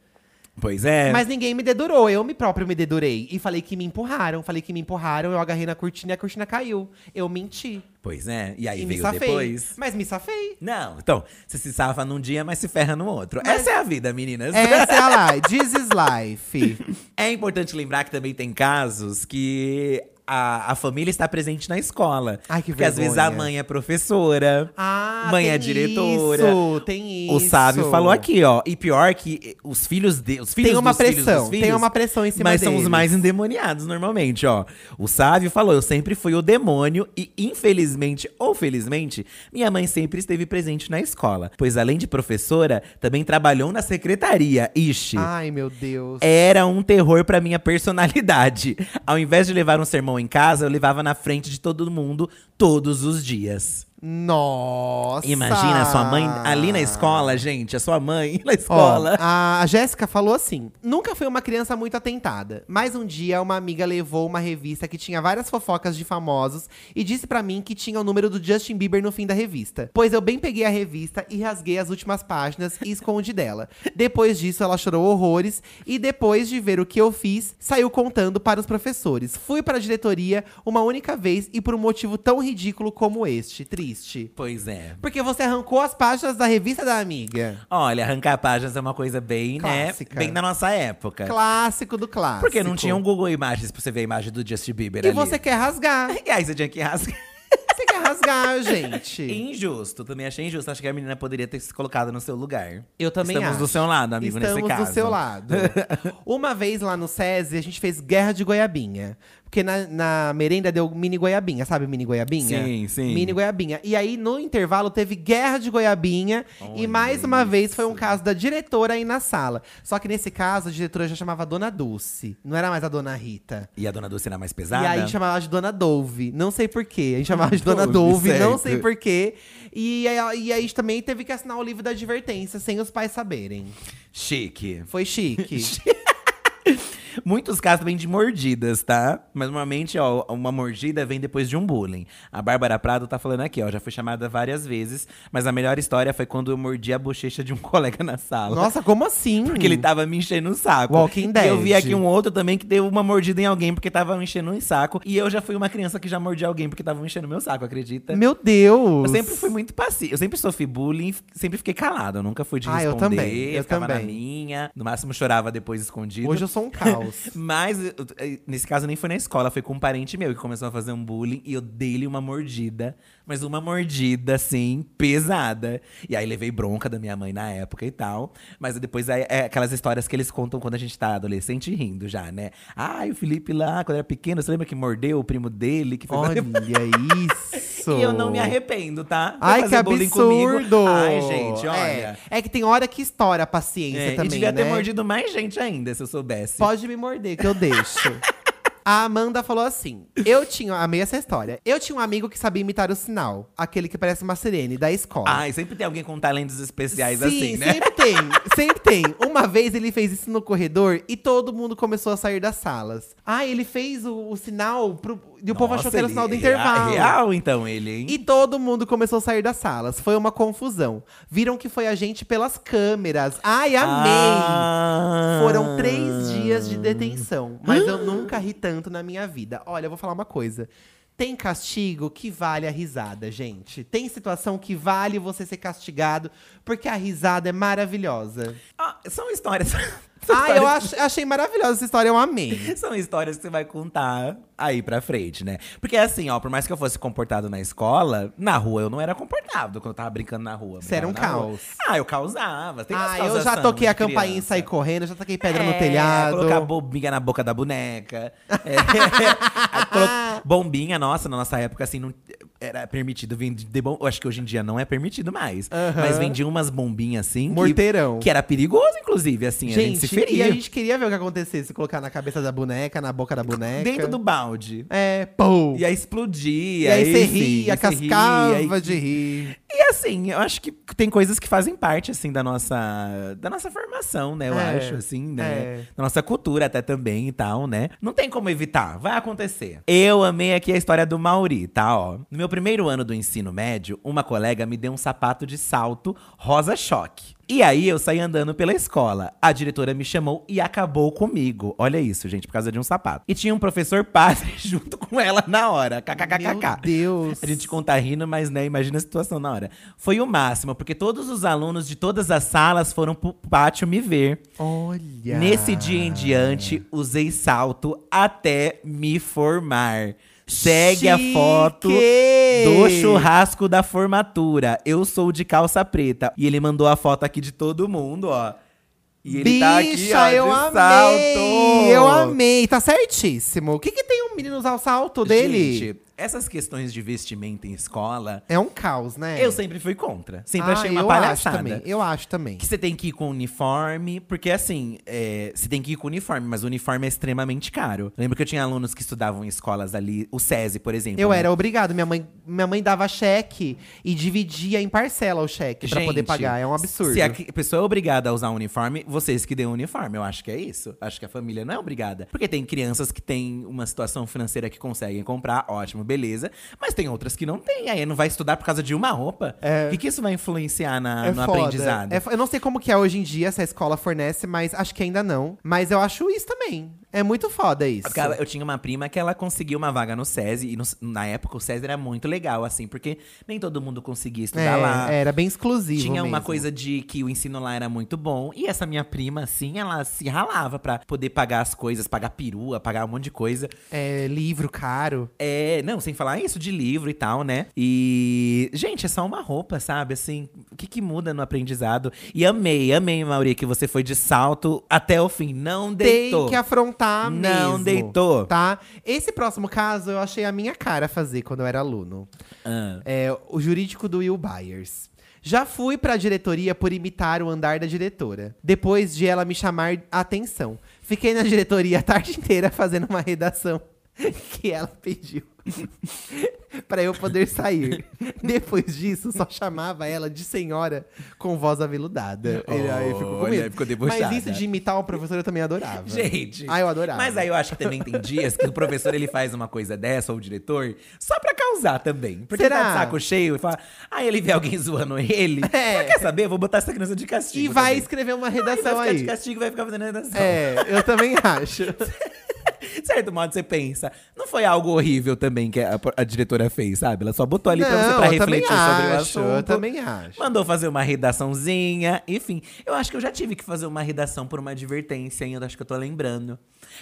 Pois é. Mas ninguém me dedurou, eu me próprio me dedurei. E falei que me empurraram, falei que me empurraram, eu agarrei na cortina e a cortina caiu. Eu menti. Pois é. E aí e veio depois. Mas me safei. Não, então, você se safa num dia, mas se ferra no outro. Mas- Essa é a vida, meninas. Essa é a life. This is life. [laughs] É importante lembrar que também tem casos que a, a família está presente na escola. Ai, que Porque às vezes a vergonha. mãe é professora. Ah, Mãe é diretora. Isso, tem isso. O sábio falou aqui, ó. E pior que os filhos de, os filhos Tem uma filhos pressão, dos tem filhos, uma pressão em cima Mas são os deles. mais endemoniados normalmente, ó. O sábio falou: "Eu sempre fui o demônio e infelizmente ou felizmente, minha mãe sempre esteve presente na escola, pois além de professora, também trabalhou na secretaria. Ixi. Ai, meu Deus. Era um terror pra minha personalidade. Ao invés de levar um sermão em casa, eu levava na frente de todo mundo todos os dias. Nossa. Imagina a sua mãe ali na escola, gente, a sua mãe [laughs] na Ó, escola. a Jéssica falou assim: nunca fui uma criança muito atentada, mas um dia uma amiga levou uma revista que tinha várias fofocas de famosos e disse pra mim que tinha o número do Justin Bieber no fim da revista. Pois eu bem peguei a revista e rasguei as últimas páginas e escondi dela. Depois disso, ela chorou horrores e depois de ver o que eu fiz, saiu contando para os professores. Fui para a diretoria uma única vez e por um motivo tão ridículo como este. Triste. Pois é. Porque você arrancou as páginas da revista da amiga. Olha, arrancar páginas é uma coisa bem, Clássica. né? Bem da nossa época. Clássico do clássico. Porque não tinha um Google Imagens pra você ver a imagem do Justin Bieber E ali. você quer rasgar. [laughs] E aí você tinha que rasgar. [laughs] você [laughs] rasgar, gente. Injusto, também achei injusto. Acho que a menina poderia ter se colocado no seu lugar. Eu também Estamos acho. do seu lado, amigo, Estamos nesse caso. do seu lado. [laughs] Uma vez lá no SESI, a gente fez guerra de goiabinha. Porque na, na merenda deu mini goiabinha, sabe mini goiabinha? Sim, sim. Mini goiabinha. E aí, no intervalo, teve guerra de goiabinha. e mais uma vez, foi um caso da diretora aí na sala. Só que nesse caso, a diretora já chamava Dona Dulce. Não era mais a Dona Rita. E a dona Dulce era mais pesada? E aí chamava de Dona Dove. Não sei porquê. A gente chamava de [laughs] Dona Dove, não sei porquê. E, aí- e aí também teve que assinar o livro da advertência, sem os pais saberem. Chique. Foi chique. [laughs] [laughs] Muitos casos vêm de mordidas, tá? Mas normalmente, ó, uma mordida vem depois de um bullying. A Bárbara Prado tá falando aqui, ó, já foi chamada várias vezes, mas a melhor história foi quando eu mordi a bochecha de um [laughs] colega na sala. Nossa, como assim? Porque ele tava me enchendo o saco. Walking E eu vi Dead. aqui um outro também que deu uma mordida em alguém porque tava me enchendo um saco. E eu já fui uma criança que já mordi alguém porque tava me enchendo meu saco, acredita? Meu Deus! Eu sempre fui muito passivo. Eu sempre sofri bullying, sempre fiquei calado. Eu nunca fui de Ah, eu responder. também, eu ficava na também. minha. No máximo chorava depois escondido. Hoje eu sou um caos. [laughs] Mas, nesse caso, nem foi na escola, foi com um parente meu que começou a fazer um bullying e eu dei-lhe uma mordida. Mas uma mordida, assim, pesada. E aí levei bronca da minha mãe na época e tal. Mas depois é, é aquelas histórias que eles contam quando a gente tá adolescente rindo já, né? Ai, o Felipe lá, quando era pequeno, você lembra que mordeu o primo dele? Que foi Olha isso! E eu não me arrependo, tá? Foi Ai, que comigo. absurdo! Ai, gente, olha. É, é que tem hora que estoura a paciência É, também, e devia né? ter mordido mais gente ainda, se eu soubesse. Pode me morder, que eu deixo. [laughs] A Amanda falou assim: Eu tinha. Amei essa história. Eu tinha um amigo que sabia imitar o sinal. Aquele que parece uma sirene da escola. Ai, sempre tem alguém com talentos especiais Sim, assim, né? sempre tem, [laughs] sempre tem. Uma vez ele fez isso no corredor e todo mundo começou a sair das salas. Ah, ele fez o, o sinal pro, e o povo achou que era o sinal do ele- intervalo. Real, então, ele, hein? E todo mundo começou a sair das salas. Foi uma confusão. Viram que foi a gente pelas câmeras. Ai, amei! Ah. Foram três dias de detenção. Mas eu nunca ri tanto tanto na minha vida. Olha, eu vou falar uma coisa. Tem castigo que vale a risada, gente. Tem situação que vale você ser castigado, porque a risada é maravilhosa. Ah, são histórias. [laughs] Ah, eu ach- achei maravilhosa essa história, eu amei. [laughs] São histórias que você vai contar aí pra frente, né? Porque assim, ó, por mais que eu fosse comportado na escola, na rua eu não era comportado quando eu tava brincando na rua. Você era um na rua. caos. Ah, eu causava. Tem Ah, eu já toquei a campainha e saí correndo, já toquei pedra É, no telhado. Colocar bombinha na boca da boneca. É. [laughs] Bombinha, nossa, na nossa época, assim, não era permitido vender bom. Eu acho que hoje em dia não é permitido mais. Aham. Mas vendiam umas bombinhas assim. que- Morteirão. Que, era perigoso, inclusive, assim. a gente se Gente, e feria. a gente queria ver o que acontecesse, colocar na cabeça da boneca, na boca da boneca. Dentro do balde. É, pô. E aí explodia. E aí você ria, cascava e- de rir. Assim, eu acho que tem coisas que fazem parte, assim, da nossa, da nossa formação, né? Eu É, acho, assim, né? é. Da nossa cultura até também e tal, né? Não tem como evitar, vai acontecer. Eu amei aqui a história do Mauri, tá? Ó. No meu primeiro ano do ensino médio, uma colega me deu um sapato de salto rosa choque. E aí eu saí andando pela escola. A diretora me chamou e acabou comigo. Olha isso, gente, por causa de um sapato. E tinha um professor padre [laughs] junto com ela na hora. KKKKK. Meu Deus. A gente conta rindo, mas né, imagina a situação na hora. Foi o máximo, porque todos os alunos de todas as salas foram pro pátio me ver. Olha. Nesse dia em diante, usei salto até me formar. Segue a Chique! foto do churrasco da formatura. Eu sou de calça preta. E ele mandou a foto aqui de todo mundo, ó. E ele Bicha, tá aqui, ó, eu amei! salto. Eu amei, tá certíssimo. O que que tem um menino usar o salto dele? Essas questões de vestimenta em escola, É um caos, né? eu sempre fui contra. Sempre ah, achei uma eu palhaçada. Acho também, eu acho também. Que você tem que ir com uniforme, porque assim, é, você tem que ir com uniforme, mas o uniforme é extremamente caro. Lembro que eu tinha alunos que estudavam em escolas ali, o SESI, por exemplo. Eu né? era obrigado. Minha mãe, minha mãe dava cheque e dividia em parcela o cheque pra poder pagar. É um absurdo. Se a pessoa é obrigada a usar um uniforme, vocês que dêem o uniforme. Eu acho que é isso. Acho que a família não é obrigada. Porque tem crianças que têm uma situação financeira que conseguem comprar, ótimo, beleza. Mas tem outras que não têm. Aí não vai estudar por causa de uma roupa. É. O que, que isso vai influenciar na, É no foda. aprendizado? É eu não sei como que é hoje em dia, se a escola fornece, mas acho que ainda não. Mas eu acho isso também. É muito foda isso. Porque eu tinha uma prima que ela conseguiu uma vaga no SESI. E no- na época o SESI era muito legal, assim, porque nem todo mundo conseguia estudar lá. é, era bem exclusivo Tinha uma mesmo. coisa de que o ensino lá era muito bom. E essa minha prima, assim, ela se ralava pra poder pagar as coisas, pagar perua, pagar um monte de coisa. É, livro caro. É, não, sem falar isso de livro e tal, né? E, gente, é só uma roupa, sabe? Assim, o que que muda no aprendizado? E amei, amei, Mauri, que você foi de salto até o fim. Não deitou. Tem que afrontar Não mesmo, deitou. Tá? Esse próximo caso eu achei a minha cara fazer quando eu era aluno. Ah. É o jurídico do Will Byers. Já fui pra diretoria por imitar o andar da diretora. Depois de ela me chamar a atenção. Fiquei na diretoria a tarde [laughs] inteira fazendo uma redação [laughs] que ela pediu. [laughs] pra eu poder sair. Depois disso, só chamava ela de senhora com voz aveludada. Ele aí ficou com medo. ficou. Mas isso de imitar o professor eu também adorava. Gente. Ah, eu adorava. Mas aí eu acho que também tem dias que o professor ele faz uma coisa dessa, ou o diretor, só pra causar também. Porque Será? ele tá de saco cheio e fala. Aí ele vê alguém zoando ele. É. Ah, quer saber? Vou botar essa criança de castigo. E vai também. escrever uma redação vai ficar aí. de castigo e vai ficar fazendo redação. É, eu também acho. [laughs] De [laughs] certo modo, você pensa. Não foi algo horrível também que a, a diretora fez, sabe? Ela só botou ali pra você Não, pra eu também refletir sobre o acho, assunto. eu também acho. Mandou fazer uma redaçãozinha. Enfim, eu acho que eu já tive que fazer uma redação por uma advertência ainda. Acho que eu tô lembrando.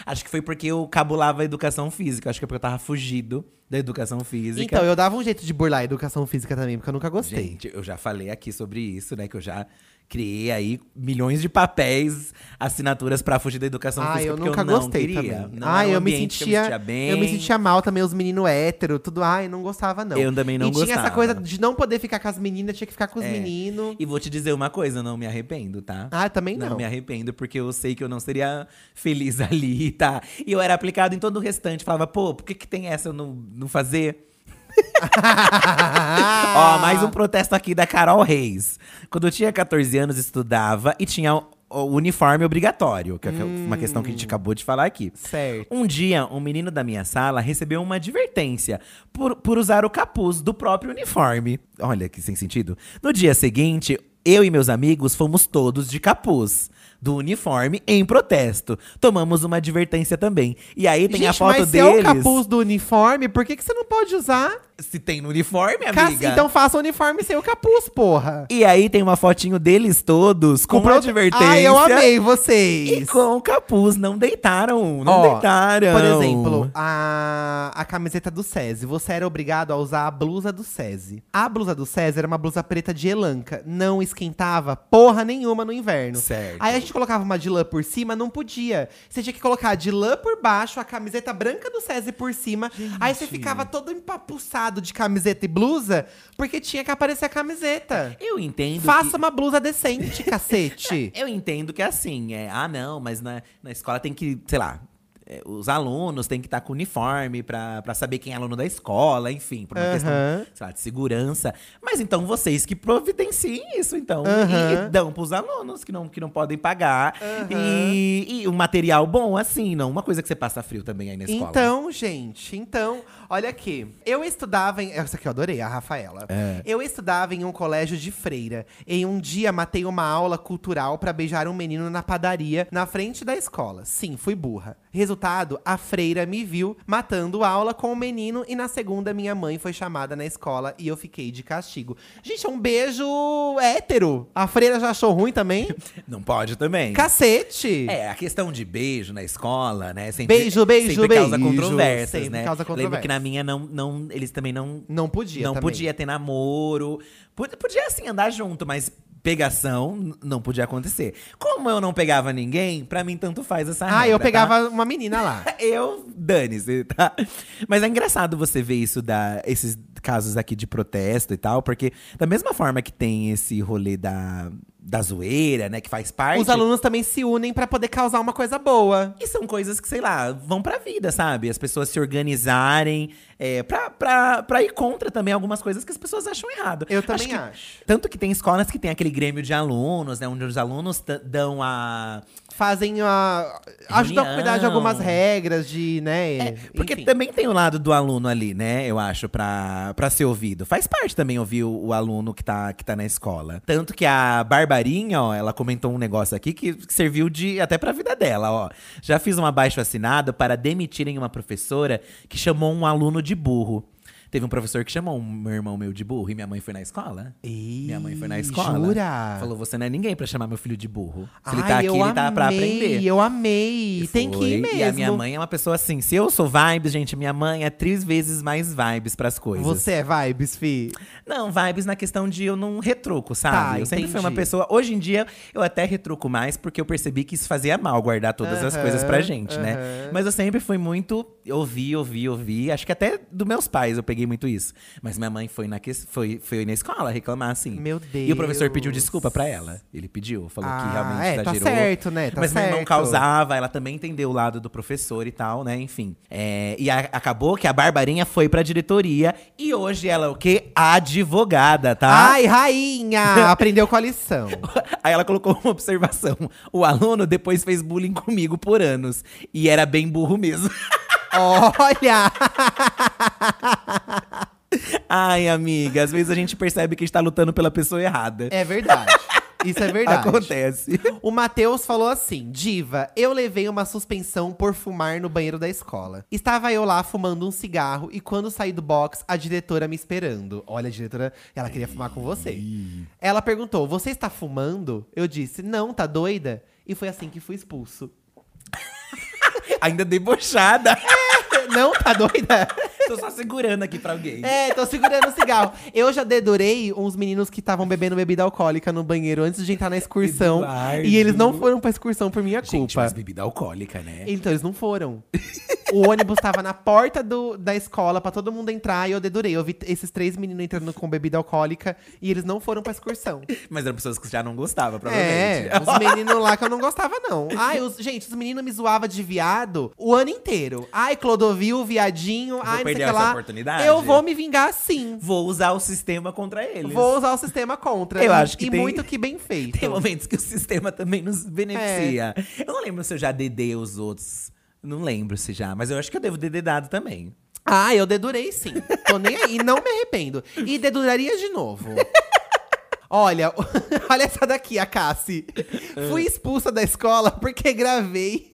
Acho que foi porque eu cabulava a educação física. Acho que é porque eu tava fugido da educação física. Então, eu dava um jeito de burlar a educação física também, porque eu nunca gostei. Gente, eu já falei aqui sobre isso, né? Que eu já criei aí milhões de papéis, assinaturas pra fugir da educação Ah, física. eu porque nunca eu gostei queria. também. Não ah, eu me sentia, eu me sentia bem. eu me sentia mal também, os meninos hétero, tudo. Ai, não gostava não. Eu também não e tinha essa gostava. coisa de não poder ficar com as meninas, tinha que ficar com os É. meninos. E vou te dizer uma coisa, eu não me arrependo, tá? Ah, também não. Não me arrependo, porque eu sei que eu não seria feliz [laughs] ali, tá? E eu era aplicado em todo o restante. Falava, pô, por que, que tem essa eu não, não fazer? [laughs] Ó, mais um protesto aqui da Carol Reis. Quando eu tinha 14 anos, estudava e tinha o uniforme obrigatório, que é uma questão que a gente acabou de falar aqui. Certo. Um dia, um menino da minha sala recebeu uma advertência por, por usar o capuz do próprio uniforme. Olha que sem sentido. No dia seguinte, eu e meus amigos fomos todos de capuz. Do uniforme em protesto. Tomamos uma advertência também. E aí tem Gente, a foto mas deles. se é o capuz do uniforme, por que, que você não pode usar? Se tem no uniforme, amiga. Então faça o uniforme sem o capuz, porra. E aí tem uma fotinho deles todos com, prote- advertência. Ai, eu amei E vocês. com o capuz, não deitaram, não Ó, deitaram. Por exemplo, a, a camiseta do SESI. Você era obrigado a usar a blusa do SESI. A blusa do SESI era uma blusa preta de elanca. Não esquentava porra nenhuma no inverno. Certo. Aí a gente colocava uma de lã por cima, não podia. Você tinha que colocar de lã por baixo, a camiseta branca do SESI por cima. Aí você ficava todo empapuçado de camiseta e blusa, porque tinha que aparecer a camiseta. eu entendo Faça que... uma blusa decente, [laughs] cacete. Eu entendo que é assim, é, ah não, mas na, na escola tem que, sei lá, é, os alunos têm que estar com uniforme pra, pra saber quem é aluno da escola, enfim, por uma questão, Aham. sei lá, de segurança. Mas então vocês que providenciem isso, então. Aham. E dão pros alunos que não, que não podem pagar. E, e um material bom, assim, não uma coisa que você passa frio também aí na escola. Então, gente, então, olha aqui. Eu estudava em. Essa aqui eu adorei, a Rafaela. É. Eu estudava em um colégio de freira. Em um dia, matei uma aula cultural pra beijar um menino na padaria na frente da escola. Sim, fui burra. Resultado, a freira me viu matando aula com o menino e na segunda minha mãe foi chamada na escola e eu fiquei de castigo. Gente, é um beijo hétero. A freira já achou ruim também? [laughs] Não pode também. Cacete! É, a questão de beijo na escola, né? Sempre, Beijo, beijo, sempre causa beijo. controvérsias, Sempre né? causa Lembro que controvérsias. Na minha não, não, eles também não Não podia não também. podia ter namoro. Podia, assim andar junto, mas pegação não podia acontecer. Como eu não pegava ninguém, pra mim tanto faz essa Ah, regra, eu tá? pegava uma menina lá. [laughs] Eu, dane-se, tá? Mas é engraçado você ver isso, da, esses casos aqui de protesto e tal, porque da mesma forma que tem esse rolê da, da zoeira, né, que faz parte. Os alunos também se unem pra poder causar uma coisa boa. E são coisas que, sei lá, vão pra vida, sabe? As pessoas se organizarem é, pra, pra, pra ir contra também algumas coisas que as pessoas acham errado. Eu também que- acho. Tanto que tem escolas que tem aquele grêmio de alunos, né? Onde os alunos dão a. Fazem a. ajudam a cuidar de algumas regras, de, né? É, porque enfim. também tem o lado do aluno ali, né? Eu acho, pra, pra ser ouvido. Faz parte também ouvir o, o aluno que tá, que tá na escola. Tanto que a Barbarinha, ó, ela comentou um negócio aqui que que serviu de até pra vida dela, ó. Já fiz um abaixo assinado para demitirem uma professora que chamou um aluno de burro. Teve um professor que chamou um meu irmão meu de burro e minha mãe foi na escola. Minha mãe foi na escola. Jura? Falou: você não é ninguém pra chamar meu filho de burro. Se ele Ai, tá aqui, ele tá pra aprender. Eu amei. Tem que ir Foi. mesmo. E a minha mãe é uma pessoa assim. Se eu sou vibes, gente, minha mãe é três vezes mais vibes pras coisas. Você é vibes, fi? Não, vibes na questão de eu não retruco, sabe? Tá, eu sempre fui uma entendi. pessoa. Hoje em dia, eu até retruco mais porque eu percebi que isso fazia mal guardar todas as Aham, coisas pra gente, né? aham. Mas eu sempre fui muito. Ouvi, ouvi, ouvi. Acho que até dos meus pais eu peguei muito isso. Mas minha mãe foi na, que... foi, foi na escola reclamar, assim. Meu E o professor pediu Deus. desculpa pra ela. Ele pediu, falou que Ah, realmente é, tá exagerou. certo, né? Tá Mas meu irmão certo. causava, ela também entendeu o lado do professor e tal, né? Enfim. É, e a- acabou que a Barbarinha foi pra diretoria e hoje ela é o quê? Advogada, tá? Ai, rainha! [laughs] Aprendeu com a lição. Aí ela colocou uma observação. O aluno depois fez bullying comigo por anos. E era bem burro mesmo. [laughs] Olha! Ai, amiga, às vezes a gente percebe que a gente tá lutando pela pessoa errada. É verdade. Isso é verdade. Acontece. O Matheus falou assim: Diva, eu levei uma suspensão por fumar no banheiro da escola. Estava eu lá fumando um cigarro e quando saí do box, a diretora me esperando. Olha, a diretora, ela queria fumar com você. Ela perguntou: Você está fumando? Eu disse: Não, tá doida? E foi assim que fui expulso. Ainda debochada. Não, tá doida? [laughs] Tô só segurando aqui pra alguém. É, tô segurando o cigarro. Eu já dedurei uns meninos que estavam bebendo bebida alcoólica no banheiro antes de entrar na excursão. Eduardo. E eles não foram pra excursão por minha Gente, culpa. mas bebida alcoólica, né? Então, eles não foram. [laughs] o ônibus tava na porta do, da escola pra todo mundo entrar e eu dedurei. Eu vi esses três meninos entrando com bebida alcoólica e eles não foram pra excursão. Mas eram pessoas que já não gostavam, É, provavelmente. os meninos lá que eu não gostava, não. Ai, os- gente, os meninos me zoavam de viado o ano inteiro. Ai, Clodovil, viadinho, ai, não sei essa lá. oportunidade? Eu vou me vingar sim. Vou usar o sistema contra eles. Vou usar o sistema contra. Eu E- acho que e tem- muito que bem feito. Tem momentos que o sistema também nos beneficia. Eu não lembro se eu já dedei os outros. Não lembro se já, mas eu acho que eu devo ter dedado também. Ah, eu dedurei sim. Tô nem aí, não me arrependo. E deduraria de novo. Olha, [laughs] olha essa daqui, a Cassie. Fui expulsa da escola porque gravei.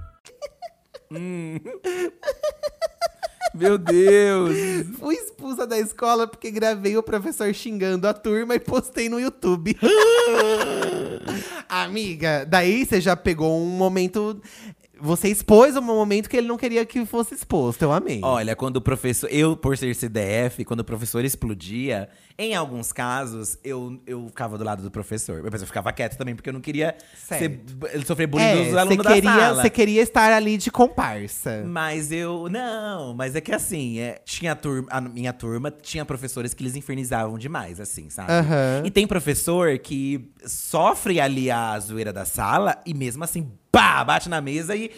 Meu Deus! Fui expulsa da escola porque gravei o professor xingando a turma e postei no YouTube. [laughs] Amiga, daí você já pegou um momento. Você expôs um momento que ele não queria que fosse exposto. Eu amei. Olha, quando o professor. Eu, por ser CDF, quando o professor explodia, em alguns casos, eu, eu ficava do lado do professor. Mas eu ficava quieto também, porque eu não queria ser, sofrer bullying É, dos você alunos da queria, sala. você queria estar ali de comparsa. Mas eu. Não, mas é que assim, é, tinha a, turma, a minha turma, tinha professores que eles infernizavam demais, assim, sabe? Aham. E tem professor que sofre ali a zoeira da sala e mesmo assim, pá, bate na mesa e.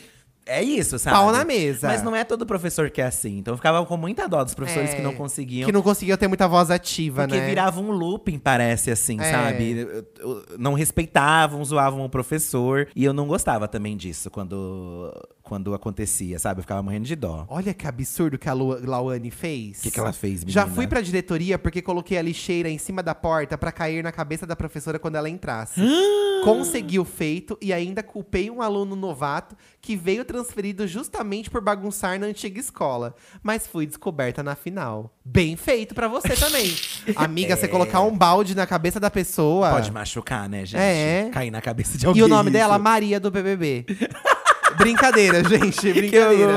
É isso, sabe? Pau na mesa. Mas não é todo professor que é assim. Então eu ficava com muita dó dos professores É, que não conseguiam. Que não conseguiam ter muita voz ativa, Porque né? virava um looping, parece assim, É. sabe? Eu- eu- Não respeitavam, zoavam o professor. E eu não gostava também disso quando, quando acontecia, sabe? Eu ficava morrendo de dó. Olha que absurdo que a Lu Lauane fez. O que, que ela fez, Já menina? fui pra diretoria porque coloquei a lixeira em cima da porta pra cair na cabeça da professora quando ela entrasse. [gasps] Consegui o feito e ainda culpei um aluno novato que veio transferido justamente por bagunçar na antiga escola. Mas fui descoberta na final. Bem feito pra você também. [laughs] Amiga, você colocar um balde na cabeça da pessoa. Pode machucar, né, gente? É. Cair na cabeça de alguém. E o nome isso. dela, Maria do BBB. [laughs] brincadeira, [laughs] gente, brincadeira.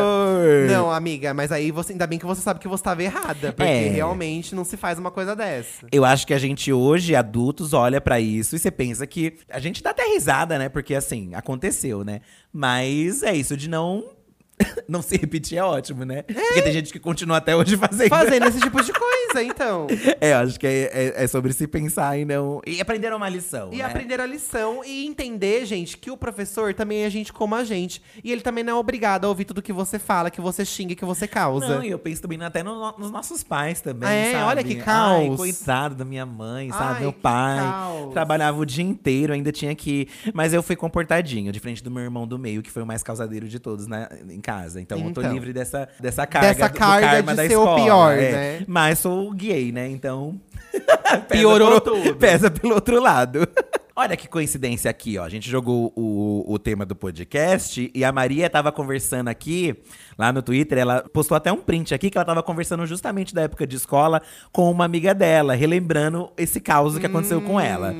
Não, amiga, mas aí você ainda bem que você sabe que você estava errada, porque É. realmente não se faz uma coisa dessa. Eu acho que a gente hoje, adultos, olha pra isso e você pensa que. A gente dá até risada, né? Porque assim, aconteceu, né? Mas é isso de não. [laughs] não se repetir é ótimo, né? Porque tem gente que continua até hoje fazendo. Fazendo [laughs] esse tipo de coisa, então. É, eu acho que é, é- é sobre se pensar e não. E aprender uma lição. E né? aprender a lição e entender, gente, que o professor também é gente como a gente. E ele também não é obrigado a ouvir tudo que você fala, que você xinga, que você causa. Não, e eu penso também até no- nos nossos pais também, É, sabe? olha que Ai, caos. coitado da minha mãe, sabe? Ai, Meu pai caos. trabalhava o dia inteiro, ainda tinha que… Mas eu fui comportadinho, diferente do meu irmão do meio, que foi o mais causadeiro de todos em casa. Então, eu tô Então. livre dessa, dessa carga Dessa carga karma de da ser o escola. pior, é. né? Mas sou gay, né? Então… [laughs] Piorou pelo- tudo. [laughs] Pesa pelo outro lado. [laughs] Olha que coincidência aqui, ó. A gente jogou o, o tema do podcast e a Maria tava conversando aqui, lá no Twitter, ela postou até um print aqui que ela tava conversando justamente da época de escola com uma amiga dela, relembrando esse caos que aconteceu com ela.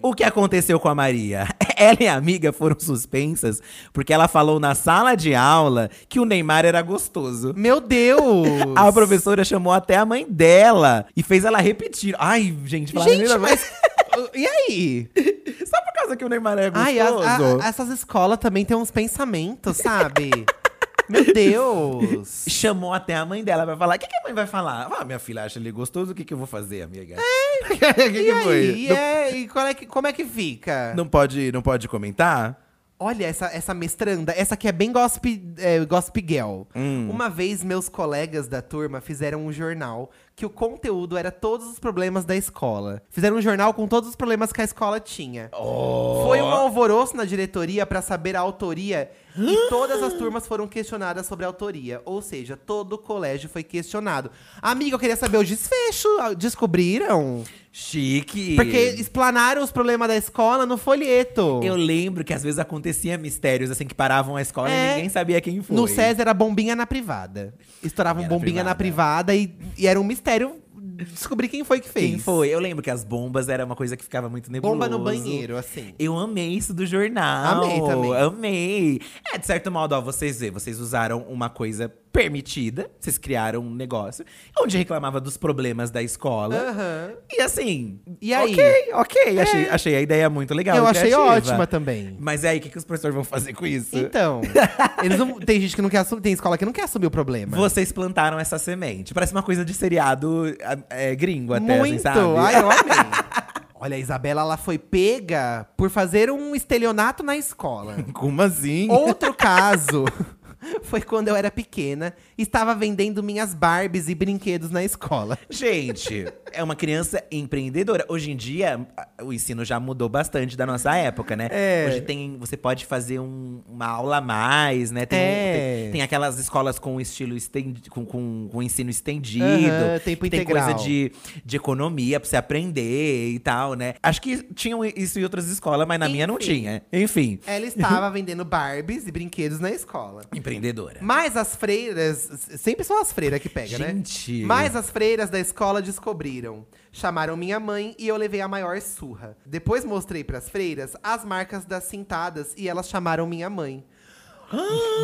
O que aconteceu com a Maria? [laughs] Ela e a amiga foram suspensas porque ela falou na sala de aula que o Neymar era gostoso. Meu Deus! [laughs] A professora chamou até a mãe dela e fez ela repetir. Ai, gente, falar Gente, mas. [laughs] e aí? Só por causa que o Neymar é Ai, a- gostoso. a- essas escolas também têm uns pensamentos, sabe? Meu [laughs] Deus! Chamou até a mãe dela pra falar. O que, que a mãe vai falar? Ah, minha filha acha ele gostoso, o que, que eu vou fazer, amiga? [laughs] O que, que E foi? aí? E, é, e é que- como é que fica? Não, não pode, não pode comentar? Olha, essa, essa mestranda, essa aqui é bem gossip, é, gossip girl. Hum. Uma vez, meus colegas da turma fizeram um jornal que o conteúdo era todos os problemas da escola. Fizeram um jornal com todos os problemas que a escola tinha. Foi um alvoroço na diretoria pra saber a autoria e [gasps] todas as turmas foram questionadas sobre a autoria. Ou seja, todo o colégio foi questionado. Amiga, eu queria saber o desfecho. Ah, Descobriram? Chique. Porque explanaram os problemas da escola no folheto. Eu lembro que às vezes acontecia mistérios assim que paravam a escola É. e ninguém sabia quem foi. No César era bombinha na privada. Estouravam Bombinha na bombinha na privada. privada, e, e era um mistério descobrir quem foi que fez. Quem foi? Eu lembro que as bombas era uma coisa que ficava muito nebuloso. Bomba no banheiro, assim. Eu amei isso do jornal. Amei também. Amei. É, de certo modo, ó, vocês vê, vocês usaram uma coisa permitida, vocês criaram um negócio onde reclamava dos problemas da escola. Aham. E assim, E aí? ok, ok. Achei, achei a ideia muito legal. Eu achei criativa. ótima também. Mas e aí, o que, que os professores vão fazer com isso? Então, [laughs] eles não, tem gente que não quer assumir, tem escola que não quer assumir o problema. Vocês plantaram essa semente. Parece uma coisa de seriado é, gringo até, Muito! assim, sabe? Ai, eu amei. [laughs] Olha, a Isabela, ela foi pega por fazer um estelionato na escola. [laughs] Como assim? Outro caso [laughs] foi quando eu era pequena e estava vendendo minhas Barbies e brinquedos na escola. [laughs] Gente, é uma criança empreendedora. Hoje em dia, o ensino já mudou bastante da nossa época, né? É. Hoje tem, você pode fazer um- uma aula a mais, né? Tem, É. tem, tem aquelas escolas com estilo estendido, com, com, com ensino estendido. Aham, tempo tem integral. coisa de, de economia pra você aprender e tal, né? Acho que tinham isso em outras escolas, mas na minha não Enfim. tinha. Enfim, Ela estava vendendo Barbies e brinquedos na escola. Empreendedora. Mas as freiras, sempre são as freiras que pegam, né? Gente. Mas as freiras da escola descobriram. Chamaram minha mãe e eu levei a maior surra. Depois mostrei pras freiras as marcas das cintadas e elas chamaram minha mãe.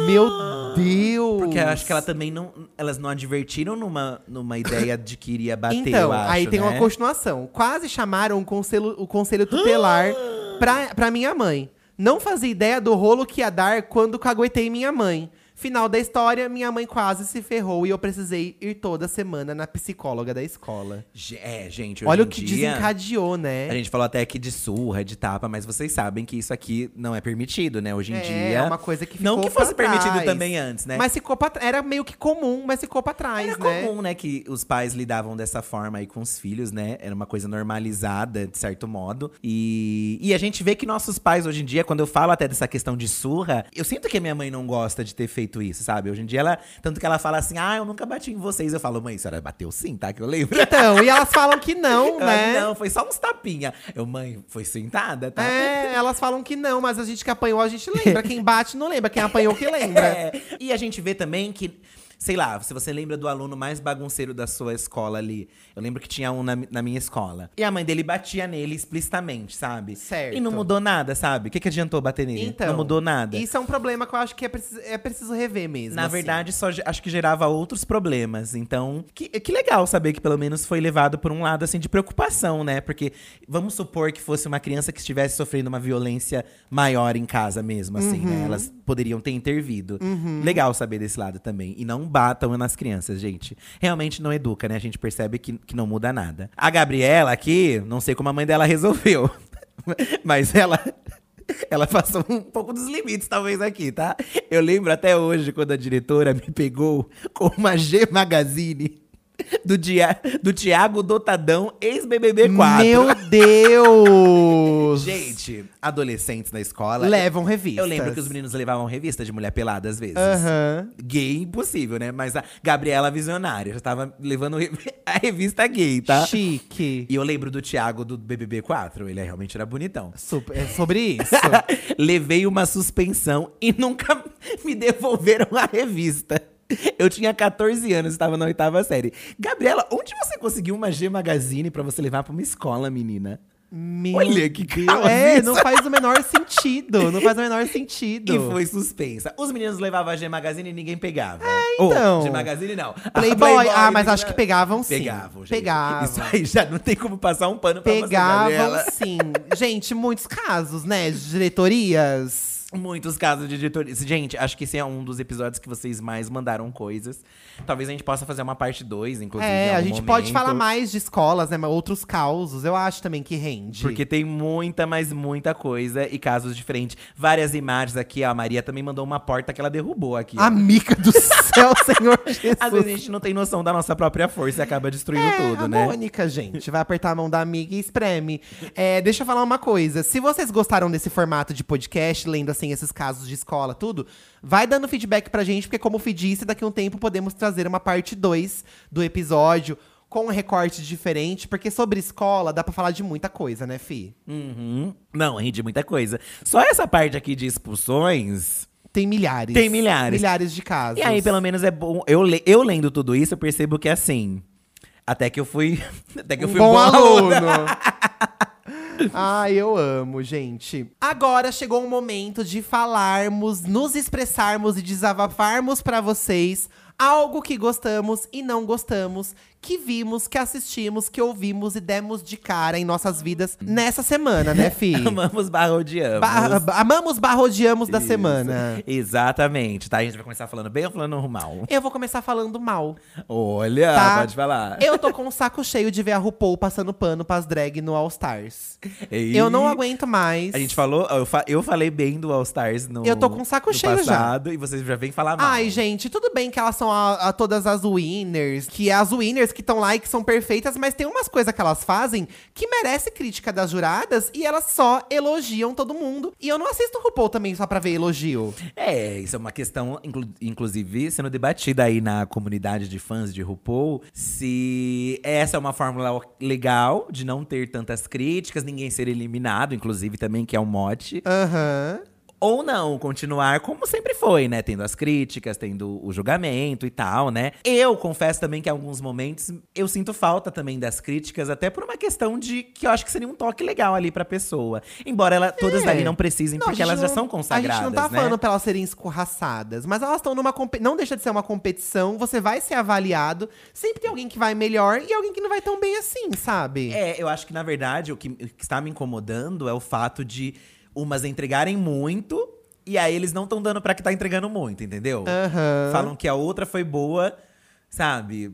Meu Deus! Porque eu acho que ela também não. Elas não advertiram numa, numa ideia de que iria bater. Então, acho, aí tem né? uma continuação. Quase chamaram o conselho, o conselho tutelar pra, pra minha mãe. Não fazia ideia do rolo que ia dar quando caguetei minha mãe. Final da história, minha mãe quase se ferrou e eu precisei ir toda semana na psicóloga da escola. É, gente, Olha o que dia, desencadeou, né? A gente falou até aqui de surra, de tapa, mas vocês sabem que isso aqui não é permitido, né? Hoje em É, dia. é uma coisa que ficou Não que fosse pra permitido trás. também antes, né? Mas ficou pra, era meio que comum, mas ficou pra trás, Era né? comum, né, que os pais lidavam dessa forma aí com os filhos, né? Era uma coisa normalizada, de certo modo. E, e a gente vê que nossos pais, hoje em dia, quando eu falo até dessa questão de surra, eu sinto que a minha mãe não gosta de ter feito isso, sabe? Hoje em dia, ela. Tanto que ela fala assim, ah, eu nunca bati em vocês. Eu falo, mãe, a senhora bateu sim, tá? Que eu lembro. Então, e elas falam que não, [laughs] Ela, né? Não, foi só uns tapinha. Eu, mãe, foi sentada, tá? É, elas falam que não, mas a gente que apanhou, a gente lembra. Quem bate não lembra, quem apanhou que lembra. [laughs] É. E a gente vê também que, sei lá, se você lembra do aluno mais bagunceiro da sua escola ali. Eu lembro que tinha um na, na minha escola. E a mãe dele batia nele explicitamente, sabe? Certo. E não mudou nada, sabe? O que, que adiantou bater nele? Então, não mudou nada. Isso é um problema que eu acho que é preciso, é preciso rever mesmo. Na assim. verdade, só acho que gerava outros problemas. Então, que, que legal saber que pelo menos foi levado por um lado assim de preocupação, né? Porque vamos supor que fosse uma criança que estivesse sofrendo uma violência maior em casa mesmo, assim, Uhum. né? Elas poderiam ter intervido. Legal saber desse lado também. E não batam nas crianças, gente. Realmente não educa, né? A gente percebe que, que não muda nada. A Gabriela aqui, não sei como a mãe dela resolveu. [laughs] Mas ela. [laughs] Ela passou um pouco dos limites, talvez, aqui, tá? Eu lembro até hoje quando a diretora me pegou com uma G Magazine [laughs] do, dia, do Tiago Dotadão, ex-BBB 4. Meu Deus! [laughs] Gente, adolescentes na escola. Levam revistas. Eu lembro que os meninos levavam revista de mulher pelada às vezes. Aham. Gay, impossível, né? Mas a Gabriela Visionária já tava levando [laughs] a revista gay, tá? Chique. E eu lembro do Thiago do BBB 4, ele realmente era bonitão. Super- é sobre isso. Levei uma suspensão e nunca me devolveram a revista. [laughs] Eu tinha 14 anos, estava na oitava série. Gabriela, onde você conseguiu uma G Magazine pra você levar pra uma escola, menina? Meu Olha que caos É, não faz o menor sentido. Não faz o menor [laughs] sentido. E foi suspensa. Os meninos levavam a G Magazine e ninguém pegava. então. Oh, G Magazine não. [laughs] A Playboy, ah, mas acho que pegavam sim. Pegavam, gente. Pegavam. Isso aí já não tem como passar um pano pra você, Pegavam sim. Gente, muitos casos, né? De diretorias. Muitos casos de diretoria. Gente, acho que esse é um dos episódios que vocês mais mandaram coisas. Talvez a gente possa fazer uma parte 2, inclusive. É, a gente pode momento. falar mais de escolas, né? Outros causos, eu acho também que rende. Porque tem muita, mas muita coisa e casos diferentes. Várias imagens aqui, ó. A Maria também mandou uma porta que ela derrubou aqui. ó. Amiga do céu, [laughs] Senhor Jesus. Às vezes a gente não tem noção da nossa própria força e acaba destruindo É, tudo, a né? Mônica, gente. Vai apertar a mão da amiga e espreme. É, deixa eu falar uma coisa. Se vocês gostaram desse formato de podcast, lendo assim esses casos de escola, tudo, vai dando feedback pra gente, porque como o Fih disse, daqui a um tempo podemos trazer uma parte 2 do episódio com um recorte diferente, porque sobre escola dá pra falar de muita coisa, né, Fi? Uhum. Não, rende muita coisa. Só essa parte aqui de expulsões. Tem milhares. Tem milhares. Milhares de casos. E aí, pelo menos é bom. Eu, le- eu lendo tudo isso, eu percebo que é assim. Até que eu fui. [laughs] Até que eu Um fui bom aluno. aluno. [laughs] [laughs] Ai, eu amo, gente. Agora chegou o momento de falarmos, nos expressarmos e desabafarmos pra vocês Algo que gostamos e não gostamos, que vimos, que assistimos, que ouvimos e demos de cara em nossas vidas nessa semana, né, Fi? [laughs] Amamos barra odiamos. Ba- amamos barra odiamos da Isso. semana. Exatamente, tá? A gente vai começar falando bem ou falando mal? Eu vou começar falando mal. Olha, Tá? pode falar. Eu tô com um saco cheio de ver a RuPaul passando pano pras drag no All Stars. Eu não aguento mais. A gente falou, eu, fa- eu falei bem do All Stars no Eu tô com saco no cheio já. passado, e vocês já vêm falar mal. Ai, gente, tudo bem que elas são a, a todas as winners, que as winners que estão lá e que são perfeitas, mas tem umas coisas que elas fazem que merece crítica das juradas e elas só elogiam todo mundo. E eu não assisto RuPaul também só pra ver elogio. É, isso é uma questão, inclu- inclusive, sendo debatida aí na comunidade de fãs de RuPaul, se essa é uma fórmula legal de não ter tantas críticas, ninguém ser eliminado, inclusive também, que é um mote. Aham. Ou não, continuar como sempre foi, né? Tendo as críticas, tendo o julgamento e tal, né? Eu confesso também que em alguns momentos eu sinto falta também das críticas, até por uma questão de que eu acho que seria um toque legal ali pra pessoa. Embora ela, todas É. ali não precisem, Não, porque elas já não- são consagradas, A gente não tá né? falando pra elas serem escorraçadas, mas elas estão numa não deixa de ser uma competição, você vai ser avaliado, sempre tem alguém que vai melhor e alguém que não vai tão bem assim, sabe? É, eu acho que na verdade o que, o que está me incomodando é o fato de umas entregarem muito e aí eles não estão dando pra que tá entregando muito, entendeu? Aham. Falam que a outra foi boa, sabe?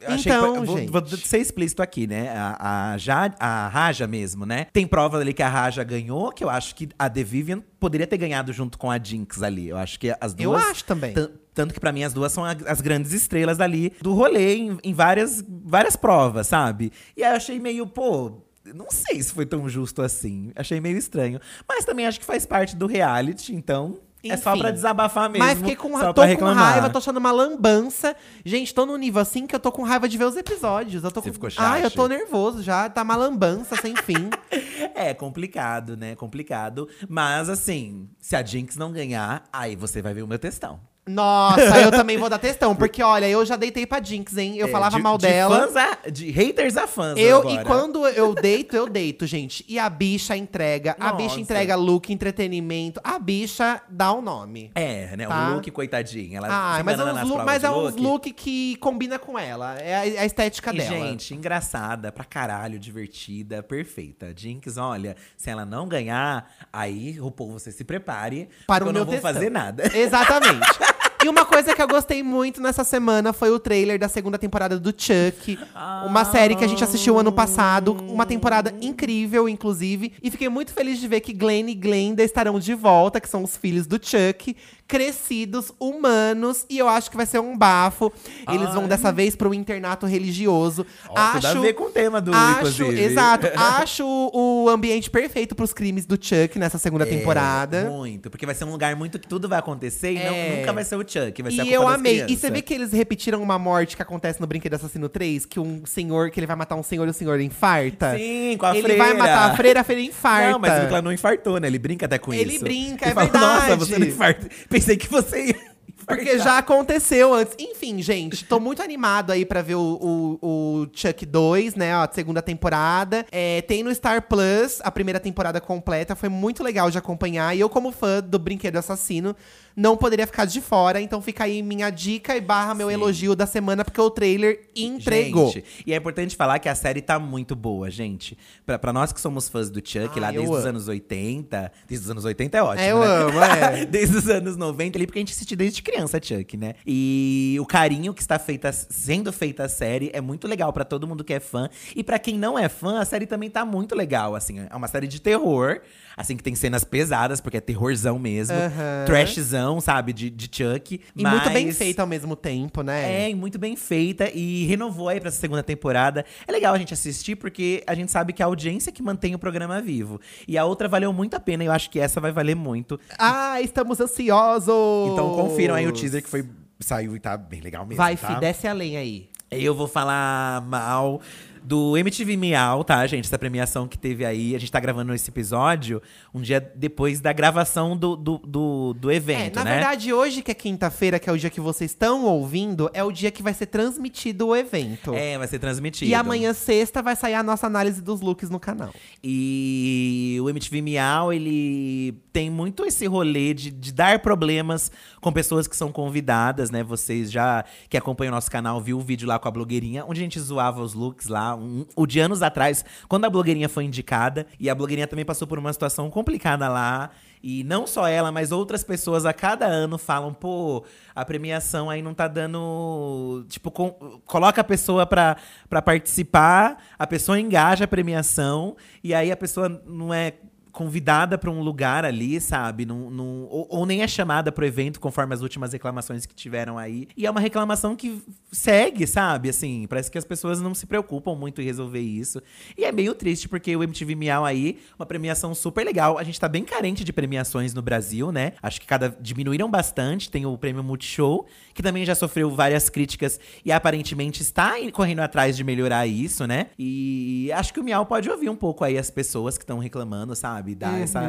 Eu achei Então, que, vou, gente. vou ser explícito aqui, né? A, a, Ja- a Raja mesmo, né? Tem prova ali que a Raja ganhou, que eu acho que a The Vivian poderia ter ganhado junto com a Jinx ali. Eu acho que as Eu duas. acho também. tan- Tanto que pra mim as duas são a- as grandes estrelas ali do rolê em, em várias, várias provas, sabe? E aí eu achei meio, pô. Não sei se foi tão justo assim. Achei meio estranho. Mas também acho que faz parte do reality, então. É só Enfim. pra desabafar mesmo. Mas fiquei com, só tô pra com raiva, tô achando uma lambança. Gente, tô num nível assim que eu tô com raiva de ver os episódios. Eu tô Você com... ficou Ah, eu chato? tô nervoso já. Tá uma lambança sem fim. [laughs] É complicado, né? Complicado. Mas assim, se a Jinx não ganhar, aí você vai ver o meu textão. Nossa, eu [laughs] também vou dar testão. Porque, olha, eu já deitei pra Jinx, hein? Eu É, falava de- mal de dela. Fãs a, de haters a fãs. Eu, agora. e quando eu deito, eu deito, gente. E a bicha entrega. A bicha Nossa. entrega look, entretenimento. A bicha dá o nome. É, né? Tá. O look, coitadinha. Ela Ah, mas é, uns look, mas é uns look. look que combina com ela. É a, a estética E, dela. gente, engraçada, pra caralho, divertida, perfeita. Jinx, olha, se ela não ganhar, aí, RuPaul, você se prepare. para o eu meu não vou textão. fazer nada. Exatamente. [laughs] E uma coisa que eu gostei muito nessa semana foi o trailer da segunda temporada do Chuck. Uma série que a gente assistiu ano passado. Uma temporada incrível, inclusive. E fiquei muito feliz de ver que Glenn e Glenda estarão de volta, que são os filhos do Chuck. Crescidos, humanos. E eu acho que vai ser um bafo. Eles vão Ai. dessa vez pro internato religioso. Ó, acho, tudo a ver com o tema do, acho, inclusive. exato. [laughs] Acho o ambiente perfeito pros crimes do Chuck nessa segunda É, temporada. Muito, porque vai ser um lugar muito que tudo vai acontecer e É. não, nunca vai ser o Chuck, vai ser E eu amei. E você vê que eles repetiram uma morte que acontece no Brinquedo Assassino 3? Que um senhor, que ele vai matar um senhor e o senhor infarta? Sim, com a ele freira. vai matar a freira, a freira infarta. Não, mas ela não infartou, né? Ele brinca até com Ele isso. brinca, Ele é fala, Nossa, verdade. você não infarta. Pensei que você ia Porque infartar." já aconteceu antes. Enfim, gente, tô muito animado aí pra ver o, o, o Chuck 2, né? A segunda temporada. É, tem no Star Plus a primeira temporada completa. Foi muito legal de acompanhar. E eu, como fã do Brinquedo Assassino, não poderia ficar de fora. Então fica aí minha dica e barra meu Sim. elogio da semana, porque o trailer entregou. Gente, e é importante falar que a série tá muito boa, gente. Pra, pra nós que somos fãs do Chuck, Ah, lá desde os anos 80. Desde os anos 80 é ótimo, eu né? amo, é. [laughs] desde os anos 90 ali, porque a gente assistiu desde criança Chuck, né? E o carinho que está feita, sendo feita a série é muito legal pra todo mundo que é fã. E pra quem não é fã, a série também tá muito legal, assim. É uma série de terror, assim, que tem cenas pesadas, porque é terrorzão mesmo. Aham. Trashzão, sabe? De, de Chuck. E muito bem mas- feita ao mesmo tempo, né? é, e muito bem feita e renovou aí pra essa segunda temporada. É legal a gente assistir porque a gente sabe que é a audiência que mantém o programa vivo. E a outra valeu muito a pena e eu acho que essa vai valer muito. Ah, estamos ansiosos! Então confiram aí o teaser que foi saiu e tá bem legal mesmo, Vai, tá? fi, desce a lenha aí. Eu vou falar mal do MTV Miau, tá, gente? Essa premiação que teve aí. A gente tá gravando esse episódio um dia depois da gravação do, do, do, do É, evento, na né? verdade, hoje que é quinta-feira, que é o dia que vocês estão ouvindo, é o dia que vai ser transmitido o evento. É, vai ser transmitido. E amanhã, sexta, vai sair a nossa análise dos looks no canal. E o MTV Miau, ele tem muito esse rolê de, de dar problemas com pessoas que são convidadas, né? Vocês já que acompanham o nosso canal viu o vídeo lá com a blogueirinha, onde a gente zoava os looks lá, um, o de anos atrás, quando a blogueirinha foi indicada. E a blogueirinha também passou por uma situação complicada lá. E não só ela, mas outras pessoas a cada ano falam, pô, a premiação aí não tá dando. Tipo, com- coloca a pessoa pra, pra participar, a pessoa engaja a premiação, e aí a pessoa não é convidada pra um lugar ali, sabe? Não, não- ou, ou nem é chamada pro evento, conforme as últimas reclamações que tiveram aí. E é uma reclamação que segue, sabe? Assim, parece que as pessoas não se preocupam muito em resolver isso. E é meio triste, porque o MTV Miau aí, uma premiação super legal. A gente tá bem carente de premiações no Brasil, né? Acho que cada diminuíram bastante. Tem o prêmio Multishow, que também já sofreu várias críticas e aparentemente está correndo atrás de melhorar isso, né? E acho que o Miau pode ouvir um pouco aí as pessoas que estão reclamando, sabe? Dar, essa,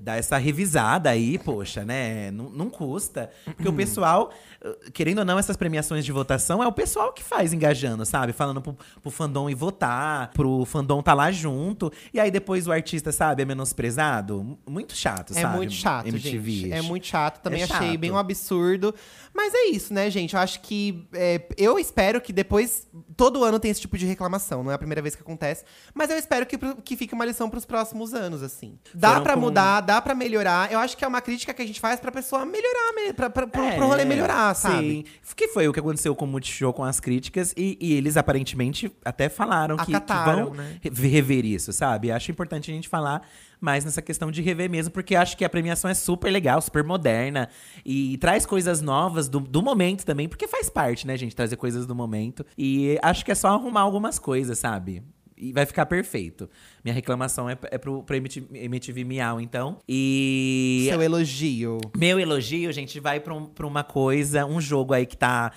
dar essa revisada aí, poxa, né? Não, não custa. Porque o pessoal, querendo ou não, essas premiações de votação é o pessoal que faz engajando, sabe? Falando pro, pro fandom ir votar, pro fandom tá lá junto. E aí depois o artista, sabe, é menosprezado. Muito chato, É sabe? muito chato, MTV. gente. É muito chato. Também É achei chato. bem um absurdo. Mas é isso, né, gente? Eu acho que. é, eu espero que depois. Todo ano tem esse tipo de reclamação. Não é a primeira vez que acontece. Mas eu espero que, que fique uma lição pros próximos anos, assim. Dá com- mudar, dá pra melhorar. Eu acho que é uma crítica que a gente faz pra pessoa melhorar, me- pra, pra, pro, pro rolê É, melhorar, sabe? Sim. Que foi o que aconteceu com o Multishow com as críticas. E, e eles aparentemente até falaram que, que vão né? re- rever isso, sabe? Acho importante a gente falar mais nessa questão de rever mesmo, porque acho que a premiação é super legal, super moderna. E traz coisas novas do, do momento também, porque faz parte, né, gente? Trazer coisas do momento. E acho que é só arrumar algumas coisas, sabe? E vai ficar perfeito. Minha reclamação é, é pro, pro MTV, MTV Miau, então. E. Seu elogio. Meu elogio, gente, vai pra, um- pra uma coisa, um jogo aí que tá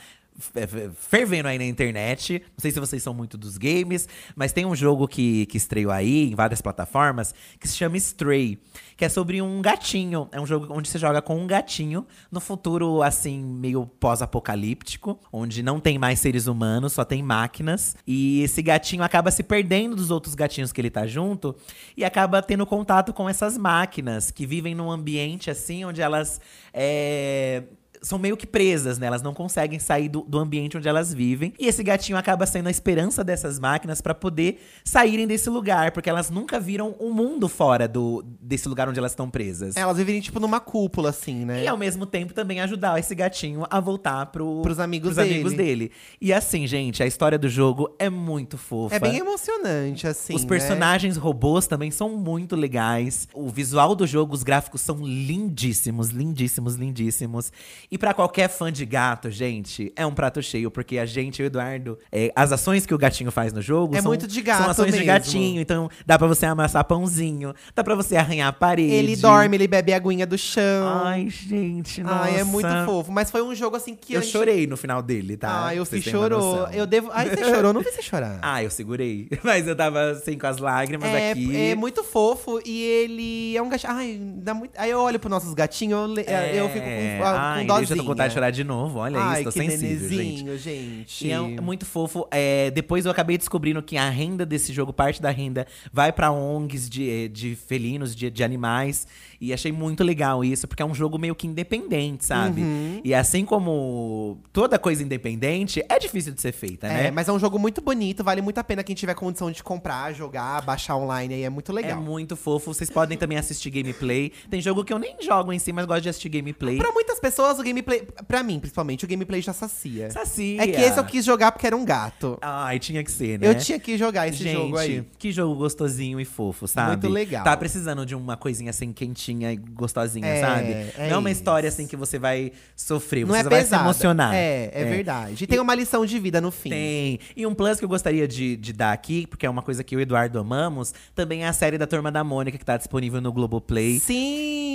fervendo aí na internet. Não sei se vocês são muito dos games, mas tem um jogo que, que estreou aí em várias plataformas que se chama Stray, que é sobre um gatinho. É um jogo onde você joga com um gatinho no futuro, assim, meio pós-apocalíptico, onde não tem mais seres humanos, só tem máquinas. E esse gatinho acaba se perdendo dos outros gatinhos que ele tá junto e acaba tendo contato com essas máquinas que vivem num ambiente assim onde elas é, são meio que presas, né? Elas não conseguem sair do, do ambiente onde elas vivem. E esse gatinho acaba sendo a esperança dessas máquinas pra poder saírem desse lugar, porque elas nunca viram o mundo fora do, desse lugar onde elas estão presas. Elas vivem, tipo, numa cúpula, assim, né? E ao mesmo tempo também ajudar esse gatinho a voltar pro, Pros amigos pros amigos dele. dele. E assim, gente, a história do jogo é muito fofa. É bem emocionante, assim. Os né? personagens robôs também são muito legais. O visual do jogo, os gráficos são lindíssimos, lindíssimos, lindíssimos. E pra qualquer fã de gato, gente, é um prato cheio, porque a gente, o Eduardo, é, as ações que o gatinho faz no jogo É são, muito de gato são ações de mesmo. gatinho. Então dá pra você amassar pãozinho, dá pra você arranhar a parede. Ele dorme, ele bebe a aguinha do chão. Ai, gente, nossa. Ai, é muito fofo. Mas foi um jogo assim que Eu a gente- chorei no final dele, tá? Ah, eu vocês fiz chorou. Eu devo. Ai, você chorou? Não vi você chorar. [laughs] Ah, eu segurei. [laughs] Mas eu tava assim com as lágrimas é, aqui. é muito fofo e ele é um gatinho. Ai, dá muito. Aí eu olho pros nossos gatinhos, eu, le- eu fico com, ah, Ai, com eu tô com vontade de chorar de novo. Olha Ai, isso, tô sensível, gente. gente. E é um- muito fofo. É, depois eu acabei descobrindo que a renda desse jogo, parte da renda, vai pra ONGs de, de felinos, de, de animais. E achei muito legal isso, porque é um jogo meio que independente, sabe? Uhum. E assim como toda coisa independente, é difícil de ser feita, É, né? mas é um jogo muito bonito, vale muito a pena quem tiver condição de comprar, jogar, baixar online aí, é muito É legal. muito fofo. Vocês podem também assistir gameplay. Tem jogo que eu nem jogo em si, mas gosto de assistir gameplay. Pra muitas pessoas, o gameplay. Pra mim, principalmente, o gameplay já sacia. Sacia. É que esse eu quis jogar porque era um gato. Ai, tinha que ser, né? Eu tinha que jogar esse Gente, jogo aí. que jogo gostosinho e fofo, sabe? Muito legal. Tá precisando de uma coisinha assim, quentinha e gostosinha, É, sabe? é não é uma isso. história assim que você vai sofrer, Não você é vai pesado. se emocionar. É, é, verdade. E tem uma lição de vida no fim. Tem. E um plus que eu gostaria de, de dar aqui, porque é uma coisa que eu e o Eduardo amamos, também é a série da Turma da Mônica, que tá disponível no Globoplay. Sim!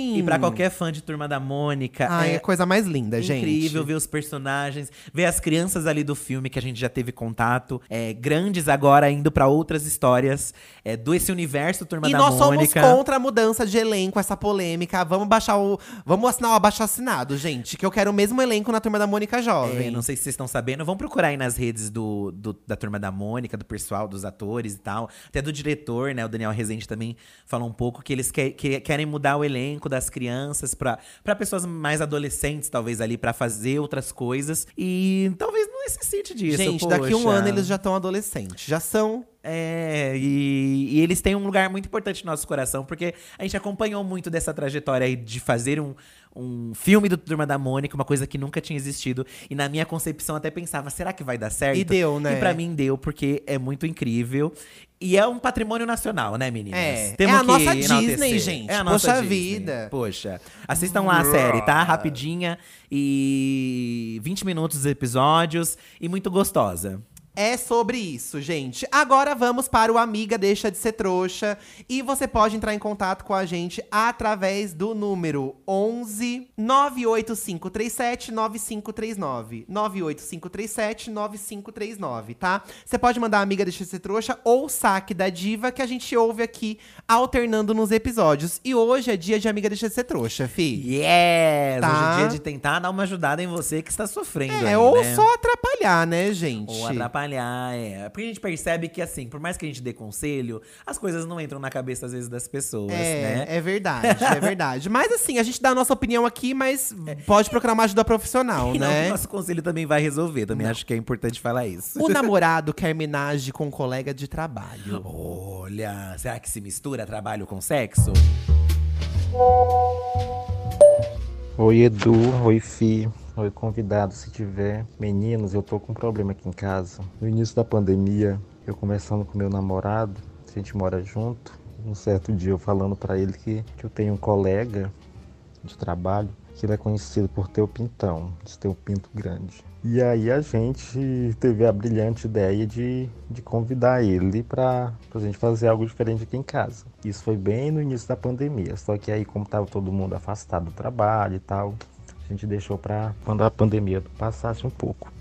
Sim. E pra qualquer fã de Turma da Mônica, Ai, é é a coisa mais linda, gente. incrível ver os personagens, ver as crianças ali do filme que a gente já teve contato, é, grandes agora indo pra outras histórias é, do esse universo Turma E da nós Mônica. somos contra a mudança de elenco, essa polêmica. Vamos baixar o. Vamos assinar o abaixo assinado, gente. Que eu quero o mesmo elenco na turma da Mônica Jovem. É, não sei se vocês estão sabendo, vão procurar aí nas redes do, do- da turma da Mônica, do pessoal, dos atores e tal. Até do diretor, né? O Daniel Rezende também falou um pouco que eles que- que- querem mudar o elenco das crianças pra pra pessoas mais adolescentes, talvez, ali, pra fazer outras coisas. E talvez não necessite disso. gente, daqui um poxa. ano eles já estão adolescentes. Já são. É, e, e eles têm um lugar muito importante no nosso coração, porque a gente acompanhou muito dessa trajetória aí de fazer um, um filme do Turma da Mônica, uma coisa que nunca tinha existido. E na minha concepção até pensava, será que vai dar certo? E deu, né? E pra mim deu, porque é muito incrível. E é um patrimônio nacional, né, meninas? É, Temos é a nossa enaltecer. Disney, gente. É a nossa Poxa Disney. vida. Poxa. Assistam lá a série, tá? Rapidinha e 20 minutos de episódios e muito gostosa. É sobre isso, gente. Agora vamos para o Amiga Deixa de Ser Trouxa. E você pode entrar em contato com a gente através do número 11 98537 9539. 98537 9539, tá? Você pode mandar Amiga Deixa de Ser Trouxa ou Saque da Diva, que a gente ouve aqui alternando nos episódios. E hoje é dia de Amiga Deixa de Ser Trouxa, fi. Yes! Tá. Hoje é dia de tentar dar uma ajudada em você que está sofrendo. É, aí, ou né? só atrapalhar, né, gente? Ou atrapalhar, é. Porque a gente percebe que, assim, por mais que a gente dê conselho, as coisas não entram na cabeça, às vezes, das pessoas, É, né? é verdade, é verdade. [laughs] Mas assim, a gente dá a nossa opinião aqui, mas pode procurar uma ajuda profissional, E não né? o nosso conselho também vai resolver. Também acho que é importante falar isso. O [laughs] namorado quer menage com um colega de trabalho. Olha, será que se mistura trabalho com sexo? Oi Edu, oi Fi, oi convidado se tiver. Meninos, eu tô com um problema aqui em casa. No início da pandemia, eu conversando com meu namorado, a gente mora junto. Um certo dia eu falando pra ele que, que eu tenho um colega de trabalho que ele é conhecido por ter o pintão, de ter um pinto grande. E aí a gente teve a brilhante ideia de, de convidar ele para a gente fazer algo diferente aqui em casa. Isso foi bem no início da pandemia, só que aí como estava todo mundo afastado do trabalho e tal, a gente deixou para quando a pandemia passasse um pouco.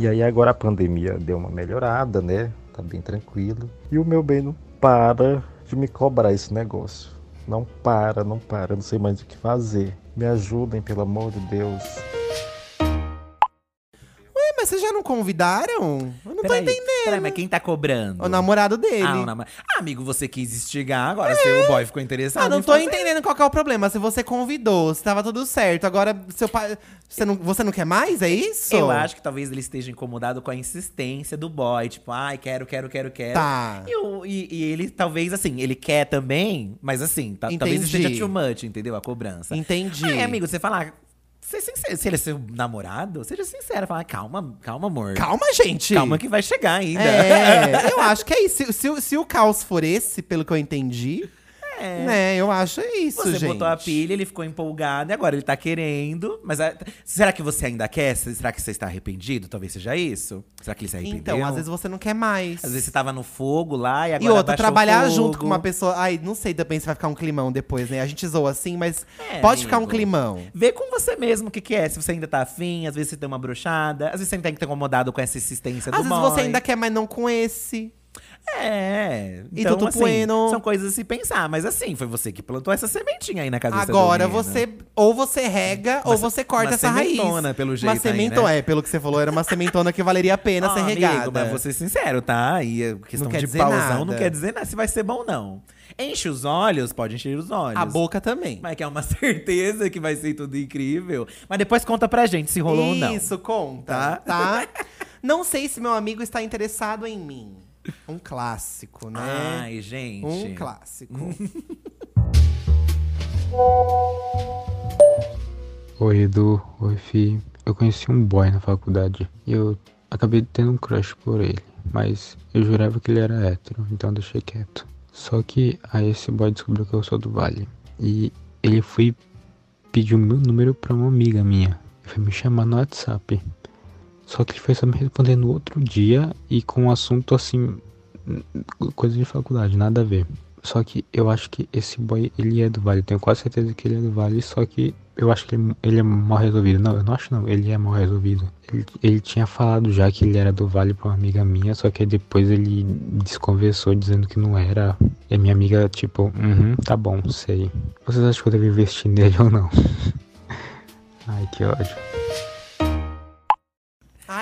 E aí agora a pandemia deu uma melhorada, né? Tá bem tranquilo. E o meu bem não para de me cobrar esse negócio. Não para, não para, não sei mais o que fazer. Me ajudem, pelo amor de Deus. Ué, mas vocês já não convidaram? Eu não tô Peraí, entendendo. Peraí, mas quem tá cobrando? O namorado dele. Ah, o namor- Ah, amigo, você quis instigar, agora seu boy ficou interessado. Ah, não tô fazer. entendendo qual que é o problema. Se você convidou, se tava tudo certo. Agora, seu pai. Você não, você não quer mais? É isso? Eu acho que talvez ele esteja incomodado com a insistência do boy. Tipo, ai, quero, quero, quero, quero. Tá. E, e- e ele, talvez, assim, ele quer também, mas assim, ta- talvez esteja too much, entendeu? A cobrança. Entendi. Aí, amigo, você falar. Ser sincero, se ele é seu namorado, seja sincero. Fala, calma, calma, amor. Calma, gente. Calma que vai chegar ainda. É, [laughs] eu acho que é isso. Se, se se o caos for esse, pelo que eu entendi, É. né, eu acho isso, Você gente. botou a pilha, ele ficou empolgado e agora ele tá querendo. Mas ah, será que você ainda quer? Será que você está arrependido? Talvez seja isso? Será que ele se arrependeu? Então, às vezes você não quer mais. Às vezes você tava no fogo lá e agora E outra, trabalhar junto com uma pessoa. Ai, não sei também se vai ficar um climão depois, né? A gente zoa assim, mas É, pode ficar um amigo. climão. Vê com você mesmo o que, que é. Se você ainda tá afim, às vezes você tem uma brochada, às vezes você tem que estar incomodado com essa insistência Às do vezes boy. você ainda quer, mas não com esse. É. E Então, tudo assim, bueno. são coisas a se pensar. Mas assim, foi você que plantou essa sementinha aí na do Agora você. Ou você rega, ou Uma- você corta uma essa raiz. sementona, pelo Uma jeito aí, sementona, né? é, pelo que você falou, era uma sementona que valeria a pena Ó, ser amigo, regada. mas vou ser sincero, tá? E a questão Não quer de pausão não quer dizer nada se vai ser bom, não. Enche os olhos, pode encher os olhos. A boca também. Mas que é uma [laughs] certeza que vai ser tudo incrível. Mas depois conta pra gente se rolou ou não. Isso, conta, tá? [laughs] não sei se meu amigo está interessado em mim. Um clássico, né? Ai, gente. um clássico. [laughs] Oi Edu, oi Fi. Eu conheci um boy na faculdade e eu acabei tendo um crush por ele, mas eu jurava que ele era hétero, então deixei quieto. Só que aí esse boy descobriu que eu sou do Vale e ele foi pedir o meu número pra uma amiga minha. Ele foi me chamar no WhatsApp. Só que ele foi só me responder no outro dia e com um assunto assim, coisa de faculdade, nada a ver. Só que eu acho que esse boy, ele é do Vale. Tenho quase certeza que ele é do Vale, só que eu acho que ele, ele é mal resolvido. Não, eu não acho não, ele é mal resolvido. Ele, ele tinha falado já que ele era do Vale pra uma amiga minha, só que depois ele desconversou dizendo que não era. E a minha amiga, tipo, uhum, tá bom, sei. Vocês acham que eu devo investir nele ou não? [laughs] Ai, que ódio.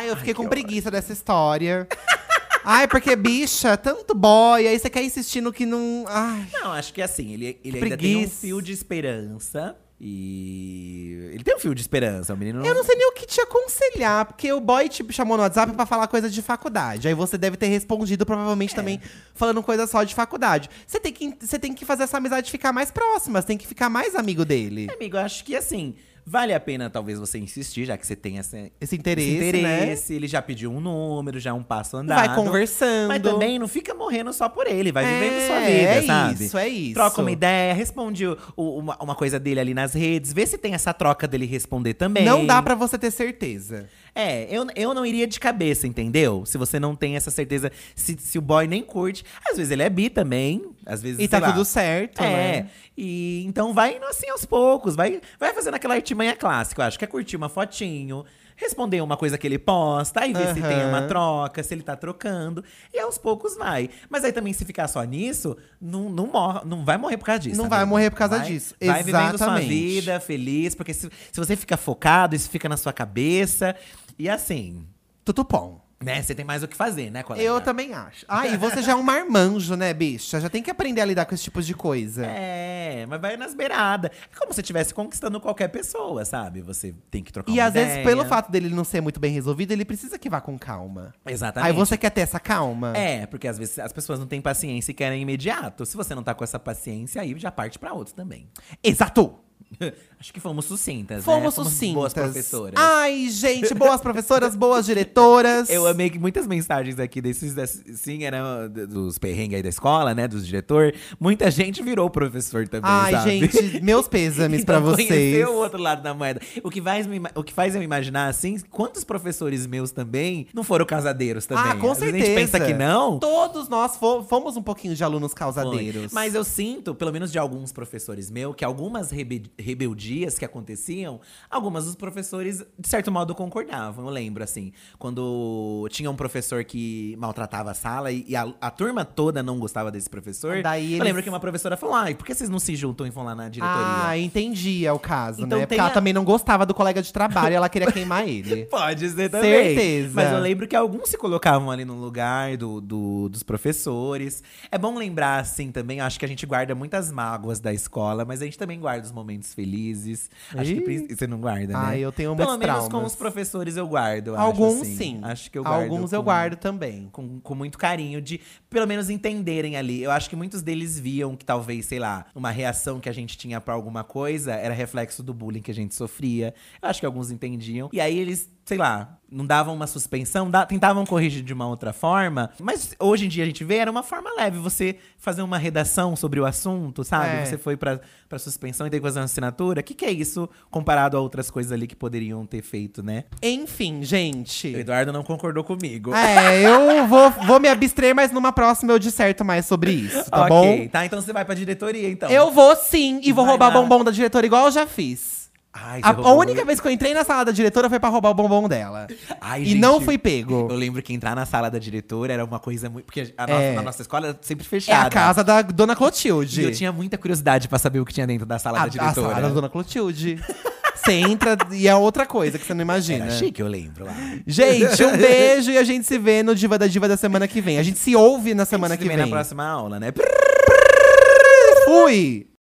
Ai, eu fiquei com preguiça dessa história. [laughs] Ai, porque, bicha, tanto boy, aí você quer insistir no que não. Ai. Não, acho que assim, ele, ele ainda tem um fio de esperança. E. Ele tem um fio de esperança, o menino. Eu não sei nem o que te aconselhar, porque o boy te chamou no WhatsApp pra falar coisa de faculdade. Aí você deve ter respondido, provavelmente, também falando coisa só de faculdade. Você tem, que, você tem que fazer essa amizade ficar mais próxima, você tem que ficar mais amigo dele. Amigo, acho que assim, vale a pena talvez você insistir, já que você tem essa, Esse interesse, esse né? interesse. Ele já pediu um número, já é um passo andado. Vai conversando. Mas também não fica morrendo só por ele, vai É, vivendo sua vida, é sabe? isso, é isso. Troca uma ideia, responde o- o- uma, uma coisa dele ali nas redes, vê se tem essa troca dele responder também. Não dá pra você ter certeza. É, eu, eu não iria de cabeça, entendeu? Se você não tem essa certeza, se, se o boy nem curte. Às vezes ele é bi também, às vezes, E tá lá. tudo certo, É, né? e então vai indo assim aos poucos, vai, vai fazendo aquela artimanha clássica. Eu acho que é curtir uma fotinho, responder uma coisa que ele posta, aí ver se tem uma troca, se ele tá trocando. E aos poucos vai. Mas aí também, se ficar só nisso, não, não, morre, não vai morrer por causa disso. Não vai amigo. morrer por causa Vai- disso. Vai vivendo sua Exatamente. vida, feliz, porque se, se você fica focado, isso fica na sua cabeça. E assim, Tutupom. né? Você tem mais o que fazer, né, colega? Eu também acho. Ah, e você já é um marmanjo, né, bicha? Já tem que aprender a lidar com esse tipo de coisa. É, mas vai nas beiradas. É como se estivesse conquistando qualquer pessoa, sabe? Você tem que trocar E uma às vezes, pelo fato dele não ser muito bem resolvido, ele precisa que vá com calma. Exatamente. Aí você quer ter essa calma? É, porque às vezes as pessoas não têm paciência e querem imediato. Se você não tá com essa paciência, aí já parte pra outros também. Exato! [laughs] Acho que fomos sucintas, Fomos né? sucintas. boas professoras. Ai, gente, boas professoras, boas diretoras. Eu amei que muitas mensagens aqui desses, desses sim, eram dos perrengues aí da escola, né, dos diretor. Muita gente virou professor também, Ai, sabe? gente, meus pêsames pra [laughs] Então, vocês. conhecer o outro lado da moeda. O que, faz me, o que faz eu imaginar, assim, quantos professores meus também não foram casadeiros também? Ah, com Às certeza. A gente pensa que não. Todos nós fo- fomos um pouquinho de alunos Foi. causadeiros. Mas eu sinto, pelo menos de alguns professores meus, que algumas rebe- rebeldias que aconteciam, algumas dos professores, de certo modo, concordavam. Eu lembro, assim, quando tinha um professor que maltratava a sala e, e a, a turma toda não gostava desse professor. Daí Eu eles- lembro que uma professora falou: ai, por que vocês não se juntam e vão lá na diretoria? Ah, entendi, é o caso, Então né? Porque ela a- também não gostava do colega de trabalho e ela queria queimar [laughs] ele. Pode ser também. Certeza. Mas eu lembro que alguns se colocavam ali no lugar do, do- dos professores. É bom lembrar, assim, também. Acho que a gente guarda muitas mágoas da escola, mas a gente também guarda os momentos felizes. Acho que você não guarda, né? Ai, eu tenho Pelo muitos menos com traumas. os professores eu guardo. eu Alguns acho, assim. sim. Acho que eu guardo. Alguns eu com- guardo também. com, com muito carinho, de pelo menos entenderem ali. Eu acho que muitos deles viam que talvez, sei lá, uma reação que a gente tinha pra alguma coisa era reflexo do bullying que a gente sofria. Eu acho que alguns entendiam. E aí eles, sei lá, não davam uma suspensão, da- tentavam corrigir de uma outra forma. Mas hoje em dia a gente vê, era uma forma leve. Você fazer uma redação sobre o assunto, sabe? É. Você foi pra, pra suspensão e tem que fazer uma assinatura. O que, que é isso comparado a outras coisas ali que poderiam ter feito, né? Enfim, gente. O Eduardo não concordou comigo. É, eu vou, vou me abster, mas numa próxima eu disserto mais sobre isso, tá ok, bom? tá? Então você vai pra diretoria, então. Eu vou sim, e vou Vai roubar lá. bombom da diretora igual eu já fiz. Ai, A, a única vez que eu entrei na sala da diretora foi pra roubar o bombom dela. Ai, e gente, não fui pego. Eu lembro que entrar na sala da diretora era uma coisa muito. Porque a nossa, É. na nossa escola era sempre É fechada. a casa da dona Clotilde. E eu tinha muita curiosidade pra saber o que tinha dentro da sala a, da a diretora. sala da dona Clotilde. Você entra e é outra coisa que você não imagina. Era chique, eu lembro lá. Gente, um [laughs] beijo e a gente se vê no Diva da Diva da semana que vem. A gente se ouve na semana Se que vê vem. na próxima aula, né? Fui!